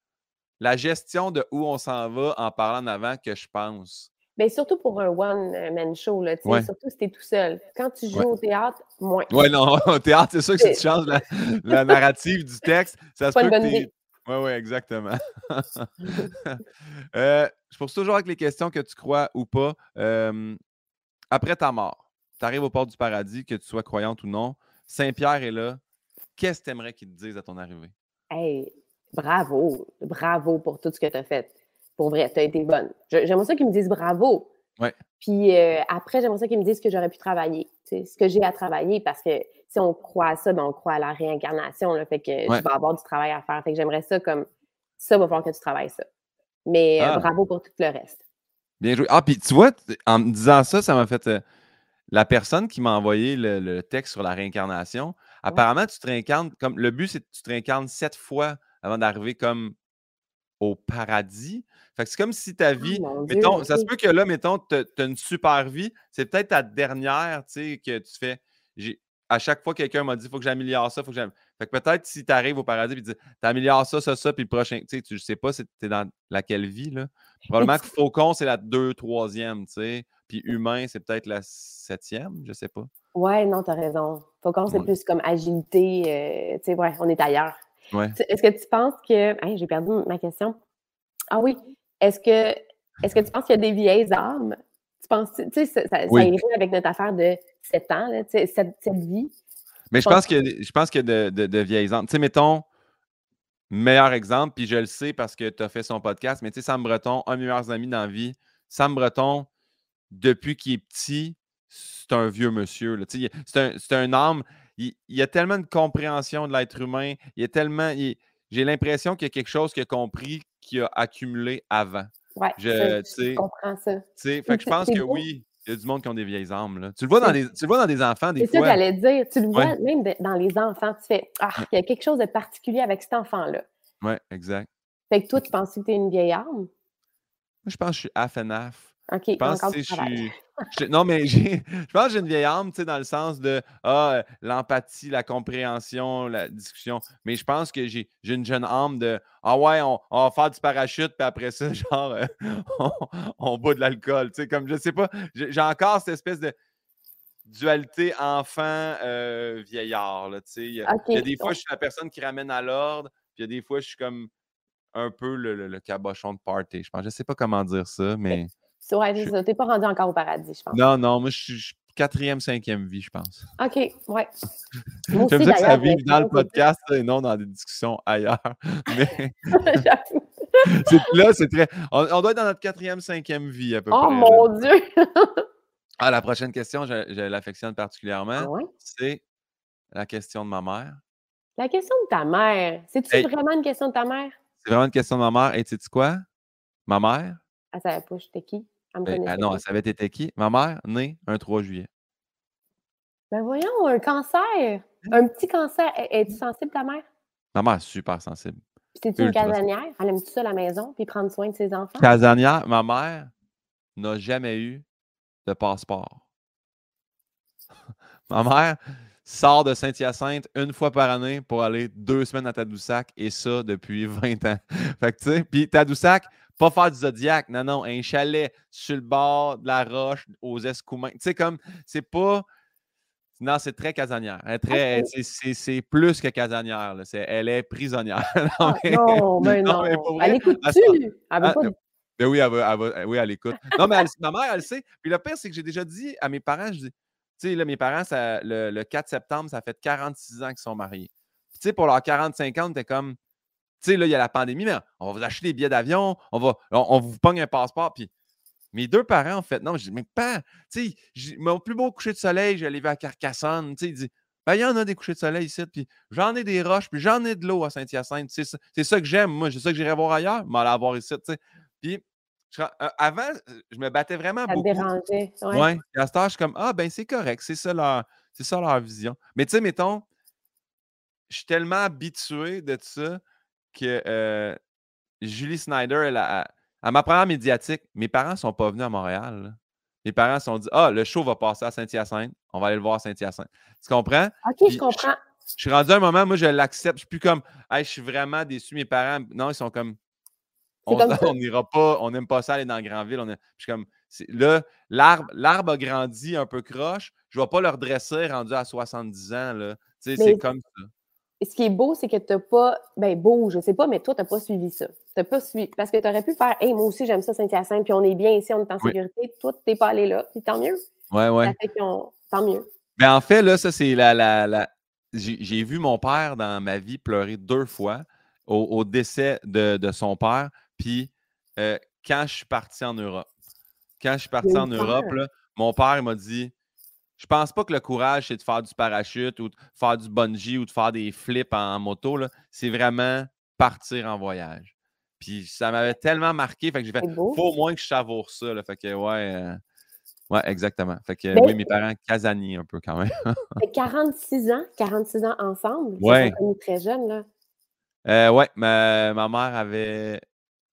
la gestion de où on s'en va en parlant en avant que je pense. Bien, surtout pour un one-man show, là, surtout si tu es tout seul. Quand tu joues au théâtre, moins. Oui, non, au théâtre, c'est sûr que si tu changes la, narrative du texte, ça se peut que oui, oui, exactement. euh, je pose toujours avec les questions que tu crois ou pas. après ta mort, tu arrives au port du paradis, que tu sois croyante ou non. Saint-Pierre est là. Qu'est-ce que tu aimerais qu'il te dise à ton arrivée? Hey, bravo. Bravo pour tout ce que tu as fait. Pour vrai, tu as été bonne. J'aimerais ça qu'ils me disent bravo. Ouais. Puis euh, après, j'aimerais ça qu'ils me disent que j'aurais pu travailler. Ce que j'ai à travailler parce que si on croit à ça, ben, on croit à la réincarnation. Là, fait que je vais avoir du travail à faire. Fait que j'aimerais ça comme ça, va falloir que tu travailles ça. Mais euh, ah. bravo pour tout le reste. Bien joué. Ah, puis tu vois, en me disant ça, ça m'a fait. Euh, la personne qui m'a envoyé le, texte sur la réincarnation, apparemment, tu te réincarnes comme. Le but, c'est que tu te réincarnes sept fois avant d'arriver comme au paradis. Fait que c'est comme si ta ah, vie. mettons, ça se peut que là, mettons, tu as une super vie. C'est peut-être ta dernière, tu sais, que tu fais à chaque fois, quelqu'un m'a dit il faut que j'améliore ça, faut que Fait que peut-être si tu arrives au paradis et tu améliores ça, ça, ça, puis le prochain, tu sais, tu sais pas si tu es dans laquelle vie, là. Probablement que faucon, c'est la deux, troisième, tu sais. Puis humain, c'est peut-être la septième, je sais pas. Ouais, non, tu as raison. Faucon, c'est plus comme agilité. Euh, tu sais, ouais, on est ailleurs. Ouais. Est-ce que tu penses que. j'ai perdu ma question. Ah oui. Est-ce que, est que tu penses qu'il y a des vieilles âmes? Tu penses, tu sais, ça, ça, irait avec notre affaire de 7 ans, là, cette, cette vie? Mais je pense, que, je pense y a de, de, vieilles. Tu sais, mettons, meilleur exemple, puis je le sais parce que tu as fait son podcast, mais tu sais, Sam Breton, un de mes meilleurs amis dans la vie, Sam Breton, depuis qu'il est petit, c'est un vieux monsieur. C'est un, un âme. Il, y a tellement de compréhension de l'être humain. Il y a tellement. J'ai l'impression qu'il y a quelque chose qu'il a compris qu'il a accumulé avant. Oui, je, comprends ça. Fait que je pense que oui, il y a du monde qui ont des vieilles âmes. Là. Tu, le vois dans des, tu le vois dans des enfants, des fois. C'est ça que j'allais dire. Tu le vois même dans les enfants. Tu fais Ah, il y a quelque chose de particulier avec cet enfant-là. Oui, exact. Fait que toi, tu penses que tu es une vieille âme? je pense que je suis half and half. OK, je pense que je suis. non, mais je pense que j'ai une vieille âme, tu sais, dans le sens de ah, l'empathie, la compréhension, la discussion. Mais je pense que j'ai une jeune âme de Ah ouais, on, va faire du parachute, puis après ça, genre, euh, on, boit de l'alcool. Tu sais, comme je sais pas, j'ai encore cette espèce de dualité enfant-vieillard. Euh, tu sais, il y, a des fois, je suis la personne qui ramène à l'ordre, puis il y a des fois, je suis comme un peu le, cabochon de party. Je pense, je sais pas comment dire ça, mais. Ouais, tu n'es pas rendu encore au paradis, je pense. Non, non, moi, je suis quatrième, cinquième vie, je pense. OK, ouais. J'aime ça que ça vive dans le podcast et non dans des discussions ailleurs. Mais... là, c'est très. On, doit être dans notre quatrième, cinquième vie à peu oh, près. Oh mon Dieu! ah, la prochaine question, je, l'affectionne particulièrement. Ah c'est la question de ma mère. La question de ta mère. C'est-tu vraiment une question de ta mère? C'est vraiment une question de ma mère. Et tu sais quoi? Ma mère? Elle savait pas j'étais qui? Ben, ah non, elle savait t'étais qui? Ma mère, née un 3 juillet. Ben voyons, un cancer. Hein? Un petit cancer. Es-tu sensible, ta mère? Ma mère est super sensible. C'est-tu une casanière? Elle aime tout ça à la maison, puis prendre soin de ses enfants? Casanière, ma mère n'a jamais eu de passeport. ma mère sort de Saint-Hyacinthe une fois par année pour aller deux semaines à Tadoussac, et ça depuis 20 ans. fait que, tu sais, puis Tadoussac, pas faire du Zodiac, non, non, un chalet sur le bord de la roche aux Escoumins. Tu sais, comme, c'est pas. Non, c'est très casanière. Très, c'est plus que casanière. Là. elle est prisonnière. non, ah, mais, non, mais non. elle écoute-tu? Elle ah, ben oui, elle, va, oui, elle écoute. Non, mais ma mère, elle sait. Puis le pire, c'est que j'ai déjà dit à mes parents, je dis, tu sais, là, mes parents, ça, le, 4 septembre, ça fait 46 ans qu'ils sont mariés. Tu sais, pour leurs 45 ans, t'es comme, tu sais, là, il y a la pandémie, mais on va vous acheter des billets d'avion, on va, on, vous pogne un passeport. Puis mes deux parents, en fait, non, je dis, mais pas, tu sais, mon plus beau coucher de soleil, j'allais à Carcassonne, tu sais, il dit, ben, il y en a des couchers de soleil ici, puis j'en ai des roches, puis j'en ai de l'eau à Saint-Hyacinthe. C'est ça, ça, que j'aime, moi, c'est ça que j'irais voir ailleurs, mais aller voir ici, tu sais. Puis euh, avant, je me battais vraiment ça beaucoup. dérangeait. Ouais. ouais. à ce je suis comme, ah, ben, c'est correct, c'est ça leur, c'est ça leur vision. Mais tu sais, mettons, je suis tellement habitué de ça que euh, Julie Snyder, elle a, à ma première médiatique, mes parents ne sont pas venus à Montréal. Mes parents se sont dit Ah, le show va passer à Saint-Hyacinthe, on va aller le voir à Saint-Hyacinthe. Tu comprends? OK, je comprends. Je, suis rendu à un moment, moi, je l'accepte. Je suis plus comme hey, je suis vraiment déçu. Mes parents, non, ils sont comme On n'ira pas, on n'aime pas ça aller dans la grande ville. On je suis comme là, l'arbre a grandi un peu croche. Je ne vais pas le redresser rendu à 70 ans. Là. C'est comme ça ce qui est beau, c'est que tu n'as pas. Ben, beau, je ne sais pas, mais toi, tu n'as pas suivi ça. Tu pas suivi. Parce que tu aurais pu faire, hey, moi aussi, j'aime ça, Saint-Hyacinthe, puis on est bien ici, on est en sécurité. Toi, tu n'es pas allé là, puis tant mieux. Ouais, ouais. Tant mieux. Ben, en fait, là, ça, c'est la. la, la... J'ai vu mon père dans ma vie pleurer deux fois au, décès de, de, son père, puis euh, quand je suis parti en Europe. Quand je suis parti en Europe, là, mon père m'a dit je pense pas que le courage, c'est de faire du parachute ou de faire du bungee ou de faire des flips en moto. C'est vraiment partir en voyage. Puis ça m'avait tellement marqué. Fait que j'ai fait, faut au moins que je savoure ça. Là. Fait que, ouais. Euh, ouais, exactement. Fait que, oui, mes parents casaniers un peu quand même. 46 ans, 46 ans ensemble. Ouais. très jeune, là. Euh, ouais, ma, ma mère avait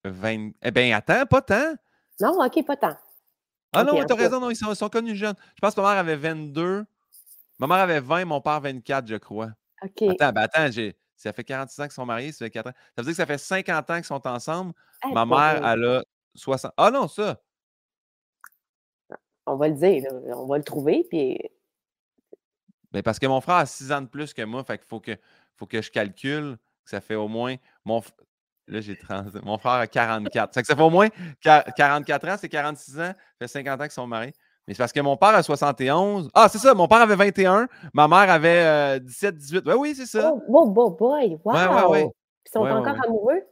20. Eh bien, attends, pas tant. Non, OK, pas tant. Ah non, tu as raison, ils sont, connus jeunes. Je pense que ma mère avait 22. Ma mère avait 20, mon père 24, je crois. OK. Attends, ben attends, j'ai- ça fait 46 ans qu'ils sont mariés, ça fait 4 ans. Ça veut dire que ça fait 50 ans qu'ils sont ensemble. Eh, Ma mère, vrai. elle a 60. Ah non, ça! On va le dire, là, on va le trouver, puis Ben parce que mon frère a 6 ans de plus que moi, fait qu'il faut que, faut que je calcule que ça fait au moins. Mon, là, j'ai 30. Mon frère a 44. Fait que ça fait au moins qua- 44 ans, c'est 46 ans, ça fait 50 ans qu'ils sont mariés. Mais c'est parce que mon père a 71. Ah, c'est ça, mon père avait 21, ma mère avait euh, 17, 18. Ouais, oui, c'est ça. Oh, oh, oh boy! Wow! Ouais, ouais, ouais. Puis Ils sont encore amoureux?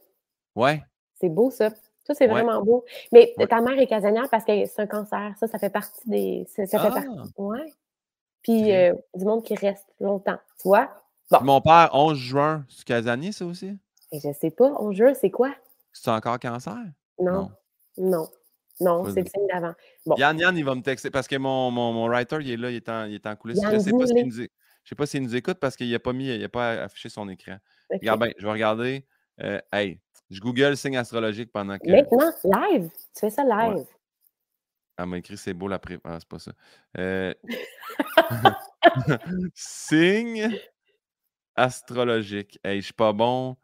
Ouais. C'est beau, ça. Ça, c'est vraiment beau. Mais ta mère est casanière parce que c'est un cancer. Ça, ça fait partie des. Ça, ça fait Ah! partie. Ouais. Puis euh, du monde qui reste longtemps. Tu vois? Bon. Mon père, 11 juin, c'est casanier, ça aussi? Et je sais pas, on jure, c'est quoi? C'est encore cancer? Non. Non. Non, c'est le signe d'avant. Bon. Yann, Yann, il va me texter parce que mon, mon, mon writer, il est là, il est en, il est en coulisses. Yann, je sais pas s'il nous, é- je sais pas s'il nous écoute parce qu'il n'a pas mis, il a pas affiché son écran. Regarde bien, je vais regarder. euh, hey, je google signe astrologique pendant que. Maintenant, live. Tu fais ça live. Elle m'a écrit c'est beau la pré. Ah, c'est pas ça. Euh, signe astrologique. Hey, je suis pas bon.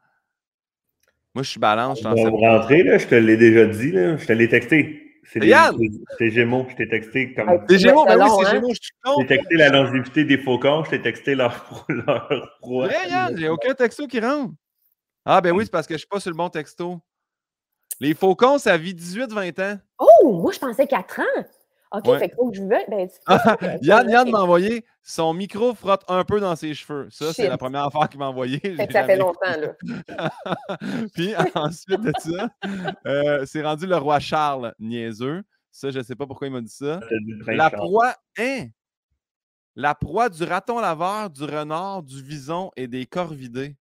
Moi, je suis balance, je là, je te l'ai déjà dit, là. Je te l'ai texté. C'est Gémeaux, je t'ai texté comme. C'est Gémeaux, c'est ben oui, c'est hein? Gémeaux, je suis Je con. t'ai texté la longévité des faucons, je t'ai texté leur, leur proie. Yann, j'ai aucun texto qui rentre. Ah, ben oui, c'est parce que je suis pas sur le bon texto. Les faucons, ça vit 18-20 ans. Oh, moi, je pensais 4 ans. OK, Ouais. fait qu'il faut que je veuille. Ben, Yann, Yann m'a envoyé son micro frotte un peu dans ses cheveux. Ça, c'est la première affaire qu'il m'a envoyé. Fait que ça fait longtemps, là. Puis ensuite de ça, euh, c'est rendu le roi Charles niaiseux. Ça, je ne sais pas pourquoi il m'a dit ça. La proie, hein? La proie du raton laveur, du renard, du vison et des corvidés.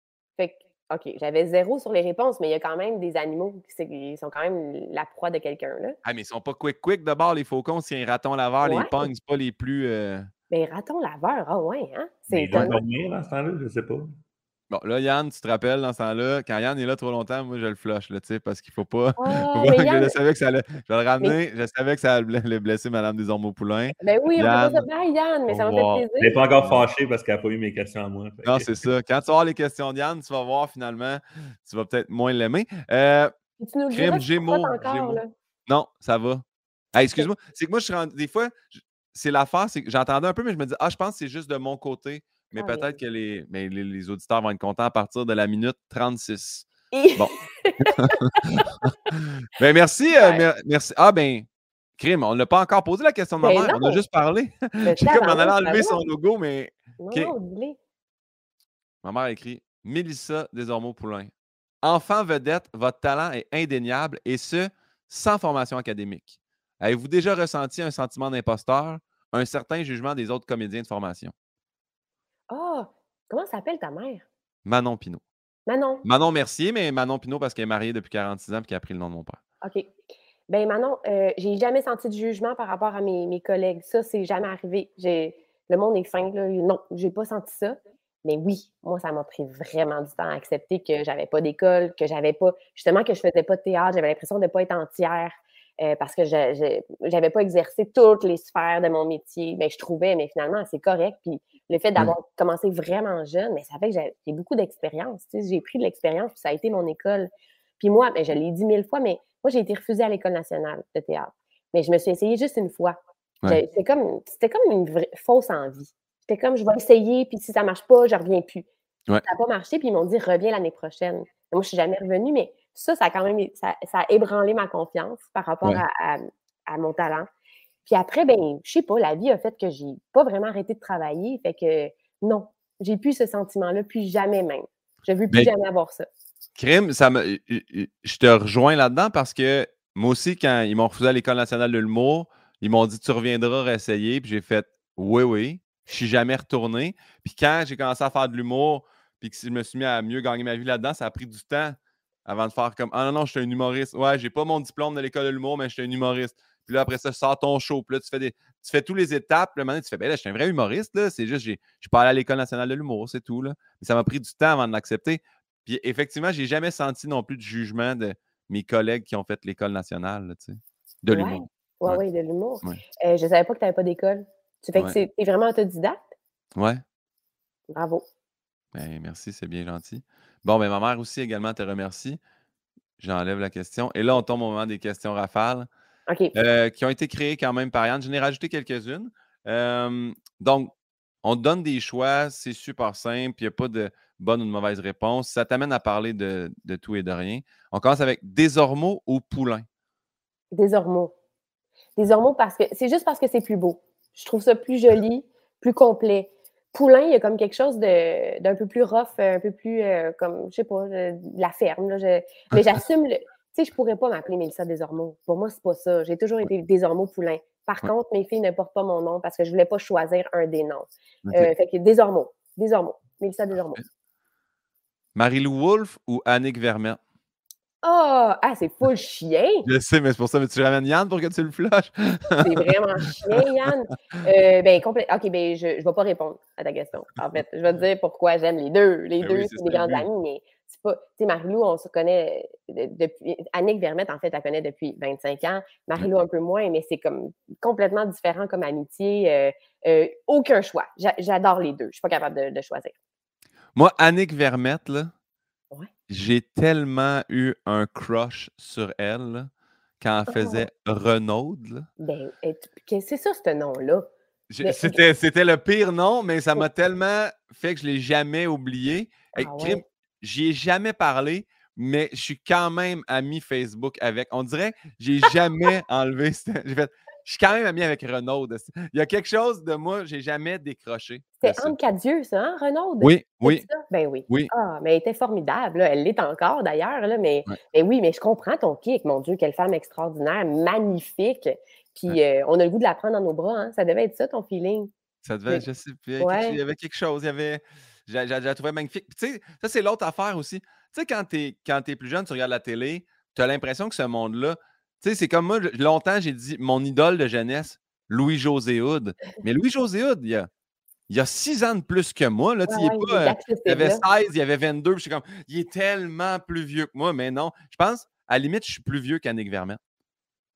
OK, j'avais zéro sur les réponses, mais il y a quand même des animaux qui sont quand même la proie de quelqu'un, là. Ah, mais ils sont pas quick-quick de bord, les faucons. Si un raton laveur les Ouais. pogne, c'est pas les plus. euh, Mais raton laveur, ah ouais, hein? C'est Mais il doit étonnant. dormir dans ce temps-là, je sais pas. Bon, là, Yann, tu te rappelles dans ce temps-là, quand Yann est là trop longtemps, moi, je le flush, là, tu sais, parce qu'il faut pas. Faut mais pas Yann- je savais que ça allait. Je vais le ramener. Je savais que ça allait ble- blesser Madame Desormeaux-Poulain. Ben oui, on Yann, pas ça. Bye, Yann, mais ça m'a au revoir. fait Elle n'est plaisir. pas encore fâchée parce qu'elle n'a pas eu mes questions à moi. Fait Non, c'est ça. Quand tu vas avoir les questions de Yann, tu vas voir finalement, tu vas peut-être moins l'aimer. Euh, tu nous tu Gémeaux, non, ça va. Hey, excuse-moi. C'est que moi, je suis rendu. Des fois, je- c'est l'affaire, c'est que j'entendais un peu, mais je me dis, ah, je pense que c'est juste de mon côté. Mais Ah, peut-être que les, mais les, les auditeurs vont être contents à partir de la minute 36. Et- Bon. Ben, merci, euh, mer- merci. Ah, ben, crime, on n'a pas encore posé la question de ma Ben mère. On a juste parlé. Mais J'ai comme allé tabarnak, enlever son logo, mais Non, OK. non, dis-le. ma mère a écrit Mélissa Desormeaux-Poulain. Enfant vedette, votre talent est indéniable et ce, sans formation académique. Avez-vous déjà ressenti un sentiment d'imposteur, un certain jugement des autres comédiens de formation? Ah, comment s'appelle ta mère? Manon Pinault. Manon. Manon Mercier, mais Manon Pinault parce qu'elle est mariée depuis 46 ans et qu'elle a pris le nom de mon père. OK. Ben Manon, euh, j'ai jamais senti de jugement par rapport à mes, mes collègues. Ça, c'est jamais arrivé. J'ai- Le monde est fin, là. Non, j'ai pas senti ça. Mais oui, moi, ça m'a pris vraiment du temps à accepter que j'avais pas d'école, que j'avais pas, justement, que je faisais pas de théâtre. J'avais l'impression de ne pas être entière euh, parce que je- j'avais pas exercé toutes les sphères de mon métier. Mais je trouvais, mais finalement, c'est correct. Puis le fait d'avoir commencé vraiment jeune, mais ça fait que j'ai beaucoup d'expérience. J'ai pris de l'expérience, puis ça a été mon école. Puis moi, ben, je l'ai dit mille fois, mais moi, j'ai été refusée à l'École nationale de théâtre. Mais je me suis essayée juste une fois. Ouais. C'était comme, une vraie- fausse envie. C'était comme, je vais essayer, puis si ça ne marche pas, je ne reviens plus. Ouais. Ça n'a pas marché, puis ils m'ont dit, reviens l'année prochaine. Moi, je ne suis jamais revenue, mais ça, ça a quand même, ça, ça a ébranlé ma confiance par rapport Ouais. à, à- à mon talent. Puis après, ben, je sais pas, la vie a fait que j'ai pas vraiment arrêté de travailler. Fait que non, j'ai plus ce sentiment-là, plus jamais même. Je ne veux plus Mais- jamais avoir ça. Crime, ça me, je te rejoins là-dedans parce que moi aussi, quand ils m'ont refusé à l'École nationale de l'humour, ils m'ont dit Tu reviendras réessayer. Puis j'ai fait Oui, oui. Je suis jamais retourné. Puis quand j'ai commencé à faire de l'humour, puis que je me suis mis à mieux gagner ma vie là-dedans, ça a pris du temps avant de faire comme Ah non, non, je suis un humoriste. Ouais, j'ai pas mon diplôme de l'École de l'humour, mais je suis un humoriste. Puis là, après ça, tu sors ton show. Puis là, tu fais, des, tu fais tous les étapes. Puis là, maintenant, tu fais Ben là, je suis un vrai humoriste. Là. C'est juste, j'ai- je suis pas allé à l'École nationale de l'humour, c'est tout. Là. Mais ça m'a pris du temps avant de l'accepter. Puis effectivement, j'ai jamais senti non plus de jugement de mes collègues qui ont fait l'école nationale, là, tu de Ouais. l'humour. Oui, Ouais. oui, de l'humour. Ouais. Euh, je ne savais pas que tu n'avais pas d'école. Tu fais que Ouais. c'est- t'es vraiment autodidacte? Ouais. Bravo. Ben, merci, c'est bien gentil. Bon, ben, ma mère aussi également te remercie. J'enlève la question. Et là, on tombe au moment des questions rafales Euh, qui ont été créées quand même par Yann. J'en ai rajouté quelques-unes. Euh, donc, on donne des choix, c'est super simple, il n'y a pas de bonne ou de mauvaise réponse. Ça t'amène à parler de, de tout et de rien. On commence avec des ormeaux ou poulain. Des ormeaux. Des ormeaux parce que c'est juste parce que c'est plus beau. Je trouve ça plus joli, plus complet. Poulain, il y a comme quelque chose de- d'un peu plus rough, un peu plus euh, comme, je sais pas, de la ferme. là. Je- mais j'assume le. Tu sais, je pourrais pas m'appeler Mélissa Desormeaux. Pour moi, c'est pas ça. J'ai toujours été Desormeaux Poulain. Par Ouais. contre, mes filles ne portent pas mon nom parce que je voulais pas choisir un des noms. Euh, fait que Desormeaux. Desormeaux. Mélissa Desormeaux. Marie-Lou Wolfe ou Annick Vermette? Ah, ah, c'est full chien. Je sais, mais c'est pour ça que tu ramènes Yann pour que tu le flushes? C'est vraiment chien, Yann. Euh, ben, OK, ben, je ne vais pas répondre à ta question. En fait, je vais te dire pourquoi j'aime les deux. Les Ben deux, oui, c'est des grandes amies, mais c'est pas. Tu sais, Marie-Lou, on se connaît de- depuis. Annick Vermette, en fait, elle connaît depuis 25 ans. Marie-Lou, un peu moins, mais c'est comme complètement différent comme amitié. Euh, euh, aucun choix. J'a- J'adore les deux. Je suis pas capable de, de choisir. Moi, Annick Vermette, là, Ouais. j'ai tellement eu un crush sur elle là, quand elle Oh. faisait Renaud. Ben, c'est ça, ce nom-là? C'était, le pire nom, mais ça m'a tellement fait que je ne l'ai jamais oublié. Ah ouais? J'y ai jamais parlé, mais je suis quand même ami Facebook avec. On dirait j'ai jamais enlevé. cette- J'ai fait, je suis quand même ami avec Renaud. Il y a quelque chose de moi, j'ai jamais décroché. ça. Anne Cadieux, ça, hein, Renaud? Oui, C'est oui, ça? Ben oui. oui. Ah, mais elle était formidable. là. Elle l'est encore d'ailleurs, là, mais, Ouais. mais oui, mais je comprends ton kick. Mon Dieu, quelle femme extraordinaire, magnifique. Puis euh, on a le goût de la prendre dans nos bras. hein. Ça devait être ça, ton feeling. Ça devait, Mais- je sais, Ouais. il y avait quelque chose, il y avait. La- la trouvais magnifique. Puis, tu sais, ça, c'est l'autre affaire aussi. Tu sais, quand tu es, plus jeune, tu regardes la télé, tu as l'impression que ce monde-là. Tu sais, c'est comme moi, longtemps, j'ai dit mon idole de jeunesse, Louis-José Hood. Mais Louis-José Hood, il y a, il y a six ans de plus que moi. Là, Ouais, il, est pas, euh, il avait là. 16, il avait 22. Puis je suis comme, il est tellement plus vieux que moi. Mais non, je pense, à la limite, je suis plus vieux qu'Annick Vermette.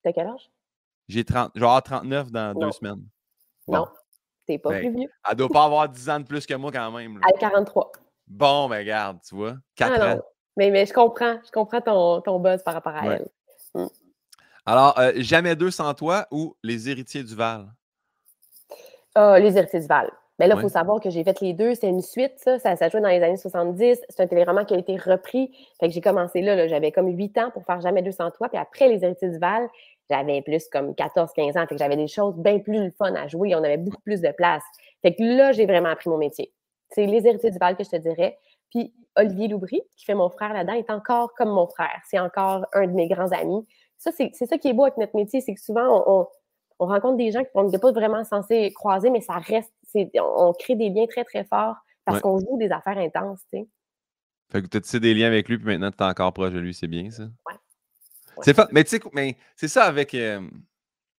T'as quel âge? J'ai 30, je vais avoir 39 dans Non. deux semaines. Non. T'es pas Ben, plus vieux. Elle doit pas avoir 10 ans de plus que moi quand même. là. À 43. Bon, ben regarde, tu vois, 4 Ah ans. Mais, mais je comprends. Je comprends ton, ton buzz par rapport à Ouais. elle. Alors, euh, Jamais deux sans toi ou Les héritiers du Val? Ah, les héritiers du Val. Mais là, il Ouais. faut savoir que j'ai fait les deux. C'est une suite, ça. Ça, ça jouait dans les années 70. C'est un téléroman qui a été repris. Fait que j'ai commencé là, là, j'avais comme 8 ans pour faire Jamais 200 toi. Puis après, Les héritiers du Val, j'avais plus comme 14-15 ans. Fait que j'avais des choses bien plus le fun à jouer. On avait beaucoup plus de place. Fait que là, j'ai vraiment appris mon métier. C'est Les héritiers du Val que je te dirais. Puis Olivier Loubry, qui fait mon frère là-dedans, est encore comme mon frère. C'est encore un de mes grands amis. Ça, c'est ça qui est beau avec notre métier, c'est que souvent, on, on- on rencontre des gens qu'on n'était pas vraiment censé croiser, mais ça reste, on, on crée des liens très, très forts parce Ouais. qu'on joue des affaires intenses, tu sais. Fait que tu as tissé des liens avec lui, puis maintenant, tu es encore proche de lui, c'est bien ça? C'est Mais tu sais, mais c'est ça avec, euh,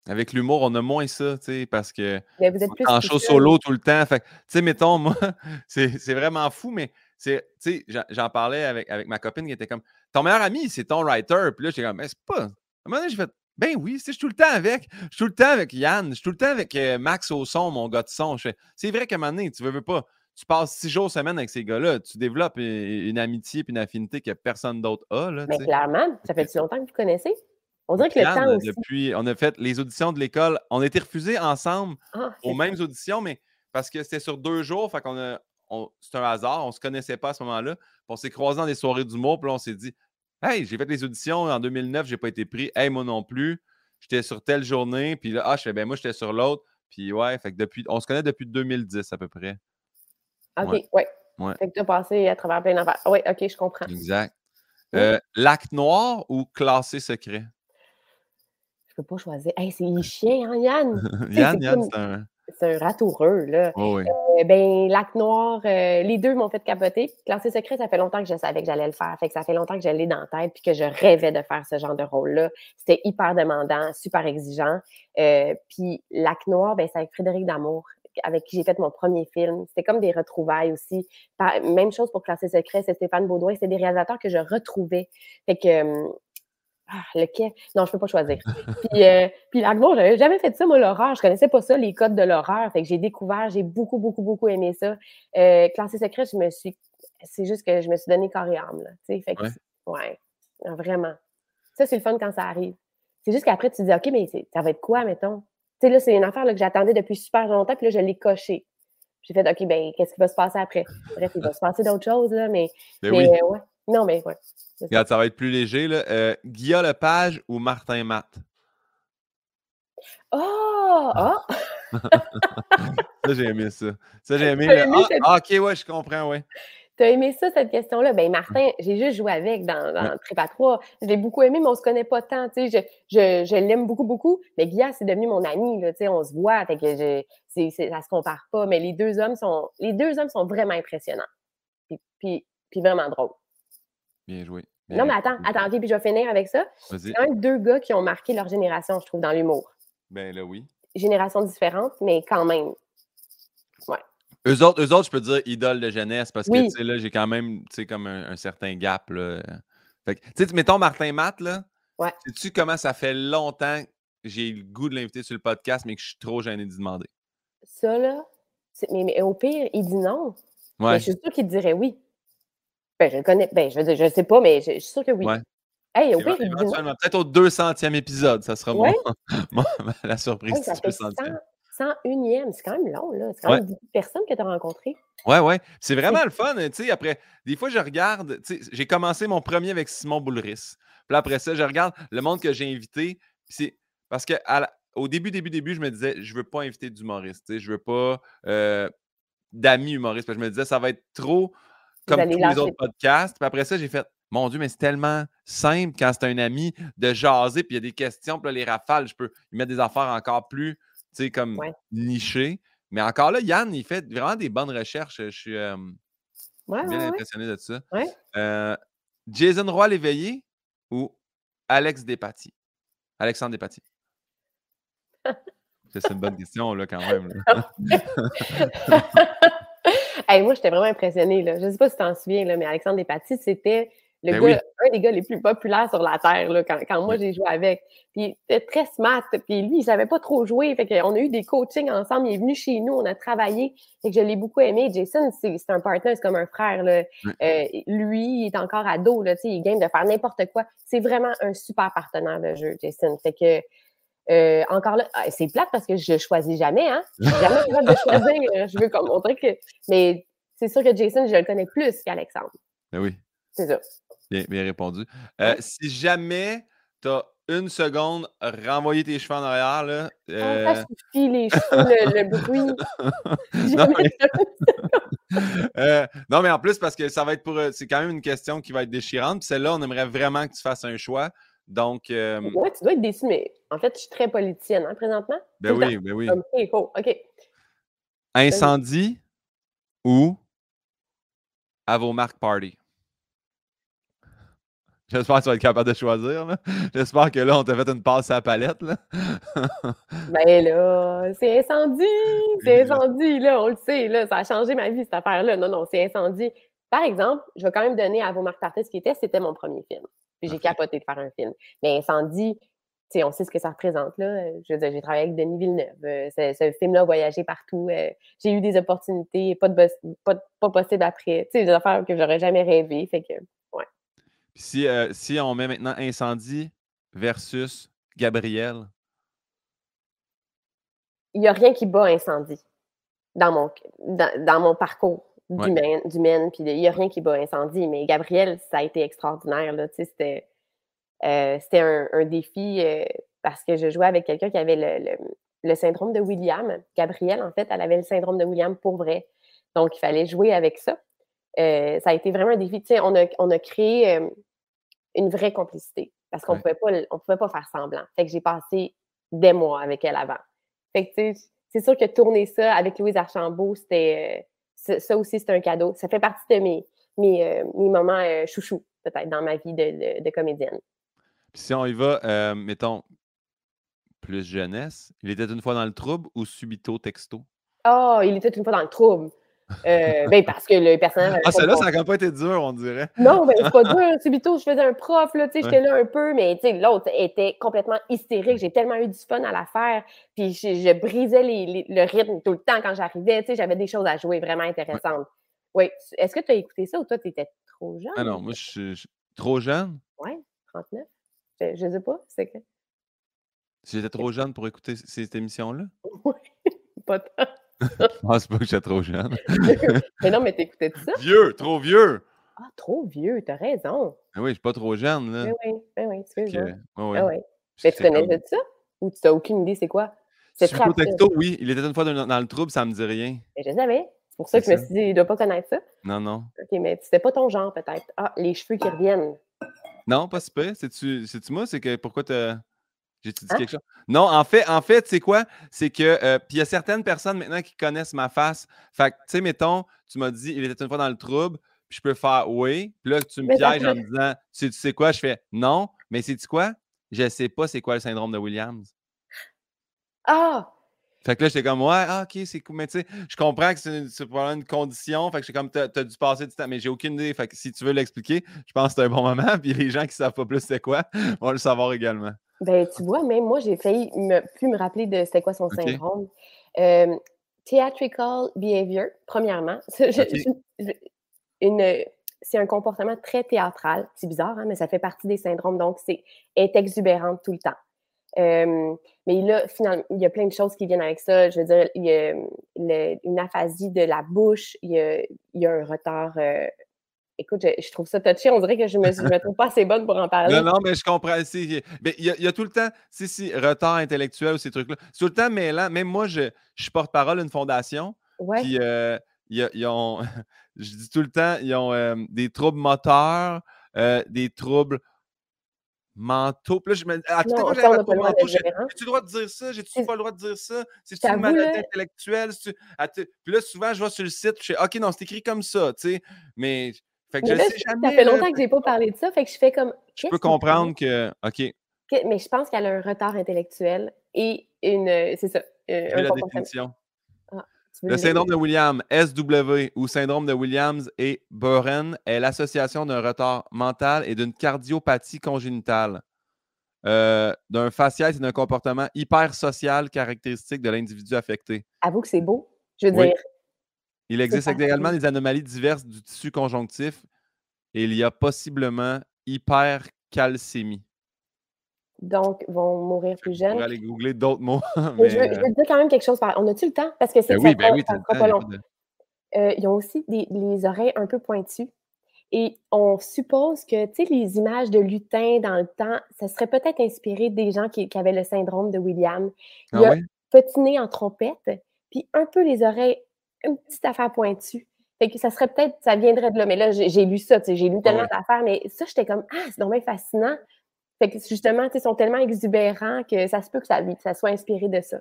avec l'humour, on a moins ça, tu sais, parce que Mais vous êtes on plus est en show solo tout le temps. Fait tu sais, mettons, moi, c'est vraiment fou, mais tu sais, j'en- parlais avec, avec ma copine qui était comme, ton meilleur ami, c'est ton writer. Puis là, j'étais comme, mais c'est pas. À un moment donné, j'ai fait, ben oui, je suis tout le temps avec. Je suis tout le temps avec Yann. Je suis tout le temps avec euh, Max au son, mon gars de son. Je fais, c'est vrai qu'à un moment donné, tu veux, veux pas. Tu passes six jours semaine avec ces gars-là, tu développes une, une amitié et une affinité que personne d'autre a. Là, Mais sais. clairement, ça fait longtemps que vous connaissez. On dirait que le temps aussi. depuis, on a fait les auditions de l'école. On a été refusés ensemble Ah, aux mêmes auditions, mais parce que c'était sur deux jours, fait qu'on a. on- c'est un hasard, on se connaissait pas à ce moment-là. On s'est croisés dans des soirées d'humour, puis on s'est dit Hey, j'ai fait les auditions en 2009, j'ai pas été pris. Hey, moi non plus. J'étais sur telle journée, puis là, ah, je fais, ben moi, j'étais sur l'autre. Puis ouais, fait que depuis, on se connaît depuis 2010 à peu près. OK, ouais. ouais. Ouais. Fait que tu as passé à travers plein d'affaires. Oui, OK, je comprends. Exact. Oui. Euh, L'acte noir ou classé secret? Je peux pas choisir. Hey, c'est chien, hein, Yann? Yann, Yann, c'est un. C'est un ratoureux, là. Oh, oui. Euh, ben, Lac Noir, euh, les deux m'ont fait capoter. Classé secret, ça fait longtemps que je savais que j'allais le faire. Fait que ça fait longtemps que je l'ai dans la tête puis que je rêvais de faire ce genre de rôle-là. C'était hyper demandant, super exigeant. Euh, puis Lac Noir, ben, c'est avec Frédéric Damour, avec qui j'ai fait mon premier film. C'était comme des retrouvailles aussi. Même chose pour Classé secret, c'est Stéphane Baudouin. C'était des réalisateurs que je retrouvais. Fait que... euh, ah, lequel? Non, je peux pas choisir. Puis, euh, puis Noir, j'avais jamais fait ça, moi, l'horreur. Je connaissais pas ça, les codes de l'horreur. Fait que j'ai découvert, j'ai beaucoup, beaucoup, beaucoup aimé ça. Euh, Classé secret, je me suis c'est juste que je me suis donné corps et âme. Là, fait que, ouais. vraiment. Ça, c'est le fun quand ça arrive. C'est juste qu'après, tu te dis, OK, mais ça va être quoi, mettons? Tu sais, là, c'est une affaire là, que j'attendais depuis super longtemps, puis là, je l'ai coché. J'ai fait, OK, ben, qu'est-ce qui va se passer après? Bref, il va se passer d'autres choses, là, mais. Ben mais, ouais. Non, mais ouais. Regarde, ça va être plus léger, là. Euh, Guillaume Lepage ou Martin Matt? Oh! Oh! ça, j'ai aimé ça. Ça, j'ai aimé. Le... Ah, OK, ouais, je comprends, ouais. Tu as aimé ça, cette question-là? Ben Martin, j'ai juste joué avec dans, dans Prépa 3. Je l'ai beaucoup aimé, mais on se connaît pas tant. Je, je, je l'aime beaucoup, beaucoup. Mais Guilla, c'est devenu mon ami. Là, on se voit, fait que je, c'est, ça se compare pas. Mais les deux hommes sont, les deux hommes sont vraiment impressionnants. Puis, puis, puis vraiment drôles. Bien joué. non, mais attends, attends, puis je vais finir avec ça. C'est quand même deux gars qui ont marqué leur génération, je trouve, dans l'humour. Ben là, oui. Génération différente, mais quand même. Eux autres, eux autres, je peux dire idole de jeunesse parce que, tu sais, là, j'ai quand même, tu sais, comme un, certain gap, là. Fait que, tu sais, mettons Martin Matt, là. Ouais. Sais-tu comment ça fait longtemps que j'ai le goût de l'inviter sur le podcast, mais que je suis trop gêné d'y demander? Ça, là, mais, mais, au pire, il dit non. Ouais. Mais je suis sûre qu'il dirait oui. Ben, je le connais. Ben, je je sais pas, mais je, suis sûre que oui. Ouais. Hey, au pire, peut-être au 200e épisode, ça sera ouais. la surprise ouais, ça du 200e. 101e, c'est quand même long, là. C'est quand même 10 personnes que tu as rencontrées. Ouais, ouais. C'est vraiment le fun. Tu sais, après, des fois, je regarde, tu sais, j'ai commencé mon premier avec Simon Boulris. Puis après ça, je regarde le monde que j'ai invité. C'est parce que au début, début, début, je me disais, je veux pas inviter d'humoristes. Tu sais, je veux pas euh, d'amis humoristes. Parce que je me disais, ça va être trop comme tous les autres podcasts. Puis après ça, j'ai fait, mon Dieu, mais c'est tellement simple quand c'est un ami de jaser, puis il y a des questions, puis là, les rafales, je peux y mettre des affaires encore plus tu sais, comme niché. Mais encore là, Yann, il fait vraiment des bonnes recherches. Je suis bien impressionné de ça. Euh, Jason Roy l'éveillé ou Alex Despatie? Alexandre Despatie. C'est une bonne question, là, quand même. moi, j'étais vraiment impressionnée. Là. Je ne sais pas si tu t'en souviens, là, mais Alexandre Despatie, c'était le ben un des gars les plus populaires sur la Terre, là, quand, quand moi j'ai joué avec. Puis il était très smart. Puis lui, il savait pas trop jouer. Fait qu'on a eu des coachings ensemble. Il est venu chez nous, on a travaillé. Fait que je l'ai beaucoup aimé. Jason, c'est un partenaire, c'est comme un frère. Là. Euh, lui, il est encore ado. Là, il game de faire n'importe quoi. C'est vraiment un super partenaire de jeu, Jason. Fait que euh, encore là, ah, c'est plate parce que je choisis jamais, hein. Jamais capable de choisir. Je veux comme montrer que. Mais c'est sûr que Jason, je le connais plus qu'Alexandre. Ben oui. C'est ça. Bien, bien répondu. Euh, si jamais tu as une seconde, renvoyer tes cheveux en arrière. Là, euh... ça suffit, les cheveux, le, le bruit. non, mais... euh, non, mais en plus, parce que ça va être pour. Euh, c'est quand même une question qui va être déchirante. Puis celle-là, on aimerait vraiment que tu fasses un choix. Donc. Euh... Ouais, tu dois être déçu, mais en fait, je suis très politicienne, hein, présentement. Ben oui, ben oui. OK, cool. OK. Incendie ou à vos marques party? J'espère que tu vas être capable de choisir. J'espère que là, on t'a fait une passe à la palette. Là. ben là, c'est incendie! C'est incendie, là, on le sait. Là, ça a changé ma vie, cette affaire-là. Non, non, c'est incendie. Par exemple, je vais quand même donner à vos marques ce qui était, c'était mon premier film. Puis j'ai capoté de faire un film. Mais incendie, on sait ce que ça représente. Là. Je veux dire, j'ai travaillé avec Denis Villeneuve. Euh, ce, film-là a voyagé partout. Euh, j'ai eu des opportunités, pas, de, pas, pas possible après. Des affaires que j'aurais jamais rêvé. Fait que si, euh, si on met maintenant incendie versus Gabriel? Il n'y a rien qui bat incendie dans mon, dans, mon parcours puis il n'y a rien qui bat incendie. Mais Gabriel, ça a été extraordinaire. C'était euh, un, un, défi euh, parce que je jouais avec quelqu'un qui avait le, le, syndrome de William. Gabrielle, en fait, elle avait le syndrome de William pour vrai. Donc, il fallait jouer avec ça. ça a été vraiment un défi. on a, on a créé une vraie complicité parce qu'on ne pouvait, pas, on pouvait pas faire semblant. Fait que j'ai passé des mois avec elle avant. Fait que, c'est sûr que tourner ça avec Louise Archambault, c'était. Euh, ça aussi, c'est un cadeau. Ça fait partie de mes, mes, euh, moments euh, chouchou, peut-être, dans ma vie de, comédienne. Puis si on y va, mettons, plus jeunesse, il était une fois dans le trouble ou subito texto? Oh, il était une fois dans le trouble. Euh, ben parce que le personnage. Ah, celle-là, ça n'a quand même pas été dur, on dirait. Non, ben c'est pas dur. Subito, je faisais un prof, là, tu sais, j'étais là un peu, mais tu sais, l'autre était complètement hystérique. J'ai tellement eu du fun à la faire. Puis je, brisais le rythme tout le temps quand j'arrivais. Tu sais, j'avais des choses à jouer vraiment intéressantes. Oui. Est-ce que tu as écouté ça ou toi, tu étais trop jeune? Ah non, moi, je suis trop jeune? Oui, 39. Je, je sais pas. C'est que. J'étais trop jeune pour écouter cette émission-là? Oui, pas tant. Je pense pas que j'étais trop jeune. mais non, mais t'écoutais ça? vieux, trop vieux. Ah, trop vieux, t'as raison. Ah oui, je suis pas trop jeune, là. Ben oui, ben oui, que, ouais, ouais. Ah. Puis Mais tu de ça? Ou tu n'as aucune idée c'est quoi? C'est très texto, oui. Il était une fois dans, le trouble, ça me dit rien. Mais je savais. C'est pour ça que je me suis dit, il ne doit pas connaître ça. Non, non. OK, mais c'était pas ton genre, peut-être. Ah, les cheveux qui reviennent. Non, pas. C'est-tu c'est-tu moi? C'est que pourquoi t'as. J'ai-tu dit Hein? quelque chose? Non, en fait, en fait, tu sais quoi? C'est que. euh, Puis il y a certaines personnes maintenant qui connaissent ma face. Fait que, tu sais, mettons, tu m'as dit, il était une fois dans le trouble, puis je peux faire oui. Puis là, tu me Mais pièges en me disant, tu sais, tu sais quoi? Je fais non, mais sais-tu quoi? Je sais pas c'est quoi le syndrome de Williams. Ah! Fait que là, j'étais comme, ouais, ah, ok, c'est cool. Mais tu sais, je comprends que c'est une- c'est probablement une condition. Fait que j'étais comme, t'as as dû passer du temps. Mais j'ai aucune idée. Fait que si tu veux l'expliquer, je pense que c'est un bon moment. Puis les gens qui savent pas plus c'est quoi vont le savoir également. Ben, tu vois, même moi, j'ai failli me, plus me rappeler de c'était quoi son syndrome. Euh, theatrical behavior, premièrement. Une- c'est un comportement très théâtral. C'est bizarre, hein, mais ça fait partie des syndromes. Donc, c'est est exubérante tout le temps. Euh, mais là, finalement, il y a plein de choses qui viennent avec ça. Je veux dire, il y a le- une aphasie de la bouche, il y a, il y a un retard. euh, écoute, je, je trouve ça touché. On dirait que je me, je me trouve pas assez bonne pour en parler. Non, non, mais je comprends. c'est- Il y, a- il y a tout le temps, si, si, retard intellectuel ou ces trucs-là. C'est tout le temps mêlant. Même moi, je, je suis porte-parole d'une fondation. Ouais. Puis, euh, y a- ont, je dis tout le temps, ils ont euh, des troubles moteurs, euh, des troubles mentaux. Puis là, je me tout Non, fois, ça, pas gérant. J'ai-tu le droit de dire ça? J'ai-tu C'est- pas le droit de dire ça? C'est-tu J'avoue, une maladie là- intellectuelle? Puis là, souvent, je vais sur le site, je fais OK, non, c'est écrit comme ça, tu sais. Mais, fait que Mais je là, sais ça fait longtemps que j'ai pas parlé de ça, fait que je fais comme. je peux comprendre que, OK, Mais je pense qu'elle a un retard intellectuel et une. euh, C'est ça. euh, un la définition? Veux Le syndrome de Williams, SW, ou syndrome de Williams et Boren, est l'association d'un retard mental et d'une cardiopathie congénitale, euh, d'un faciès et d'un comportement hypersocial caractéristique de l'individu affecté. Avoue que c'est beau. Je veux Oui. dire, Il existe également des anomalies diverses du tissu conjonctif et il y a possiblement hypercalcémie. donc, vont mourir plus Je jeunes. pourrais aller googler d'autres mots. Mais je, veux, je veux te dire quand même quelque chose. On a-tu le temps? Parce que c'est ben oui, ben oui, pas a long. de- Euh, ils ont aussi des, les oreilles un peu pointues. Et on suppose que, tu sais, les images de lutins dans le temps, ça serait peut-être inspiré des gens qui, qui avaient le syndrome de William. Il y Ah a oui? petit nez en trompette, puis un peu les oreilles, une petite affaire pointue. Fait que ça serait peut-être, ça viendrait de là. Mais là, j'ai lu ça, tu sais, j'ai lu tellement ouais. d'affaires, mais ça, j'étais comme, ah, c'est vraiment fascinant. Fait que justement, ils sont tellement exubérants que ça se peut que ça, ça soit inspiré de ça.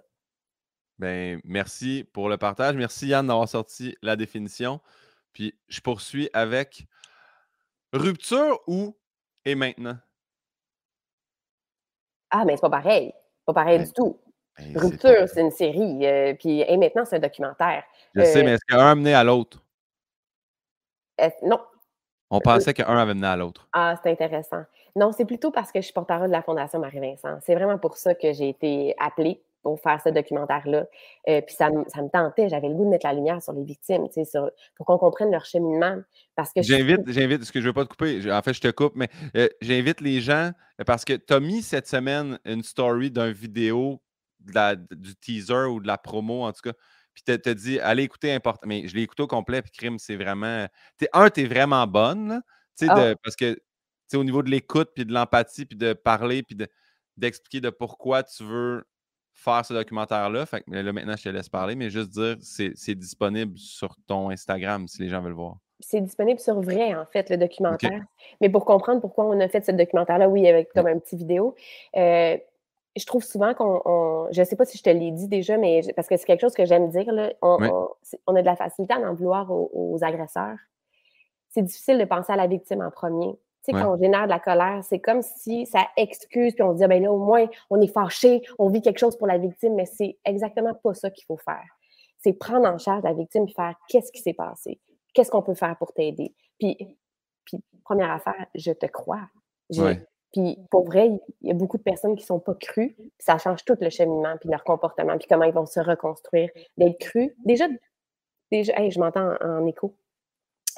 Ben, merci pour le partage. Merci Yann d'avoir sorti la définition. Puis je poursuis avec rupture ou et maintenant? Ah, mais c'est pas pareil. Pas pareil Ben, du tout. C'est pas- Rupture, c'est une série. euh, puis et maintenant, c'est un documentaire. Je sais, euh, mais est-ce qu'un mené à l'autre? Non. On pensait qu'un avait mené à l'autre. Ah, c'est intéressant. Non, c'est plutôt parce que je suis porte-parole de la Fondation Marie-Vincent. C'est vraiment pour ça que j'ai été appelée pour faire ce documentaire-là. Euh, puis ça, me- ça me tentait, j'avais le goût de mettre la lumière sur les victimes, sur- pour qu'on comprenne leur cheminement. Parce que je- J'invite, j'invite, ce que je ne veux pas te couper, en fait, je te coupe, mais euh, j'invite les gens euh, parce que tu as mis cette semaine une story d'un vidéo de la- du teaser ou de la promo, en tout cas. Puis tu as dit, allez écouter important. Mais je l'ai écouté au complet, puis crime, c'est vraiment. t'es- un, tu es vraiment bonne, là, tu sais, Ah. parce que au niveau de l'écoute, puis de l'empathie, puis de parler, puis de- d'expliquer de, pourquoi tu veux faire ce documentaire-là. Fait que là, maintenant, je te laisse parler, mais juste dire, c'est c'est disponible sur ton Instagram si les gens veulent voir. c'est disponible sur vrai, en fait, le documentaire. Mais pour comprendre pourquoi on a fait ce documentaire-là, oui, avec comme un petit vidéo, euh, je trouve souvent qu'on. on- je ne sais pas si je te l'ai dit déjà, mais je- parce que c'est quelque chose que j'aime dire, là, on, Oui. on- c'est- on a de la facilité à en vouloir aux, aux agresseurs. C'est difficile de penser à la victime en premier. Tu sais, Ouais. quand on génère de la colère, c'est comme si ça excuse, puis on se dit, Ah, ben là, au moins, on est fâché, on vit quelque chose pour la victime, mais c'est exactement pas ça qu'il faut faire. C'est prendre en charge la victime et faire qu'est-ce qui s'est passé, qu'est-ce qu'on peut faire pour t'aider? Puis, puis, première affaire, je te crois. J'ai- Ouais. Puis, pour vrai, il y a beaucoup de personnes qui ne sont pas crues, puis ça change tout le cheminement, puis leur comportement, puis comment ils vont se reconstruire. D'être cru, déjà, déjà, hey, je m'entends en, en écho.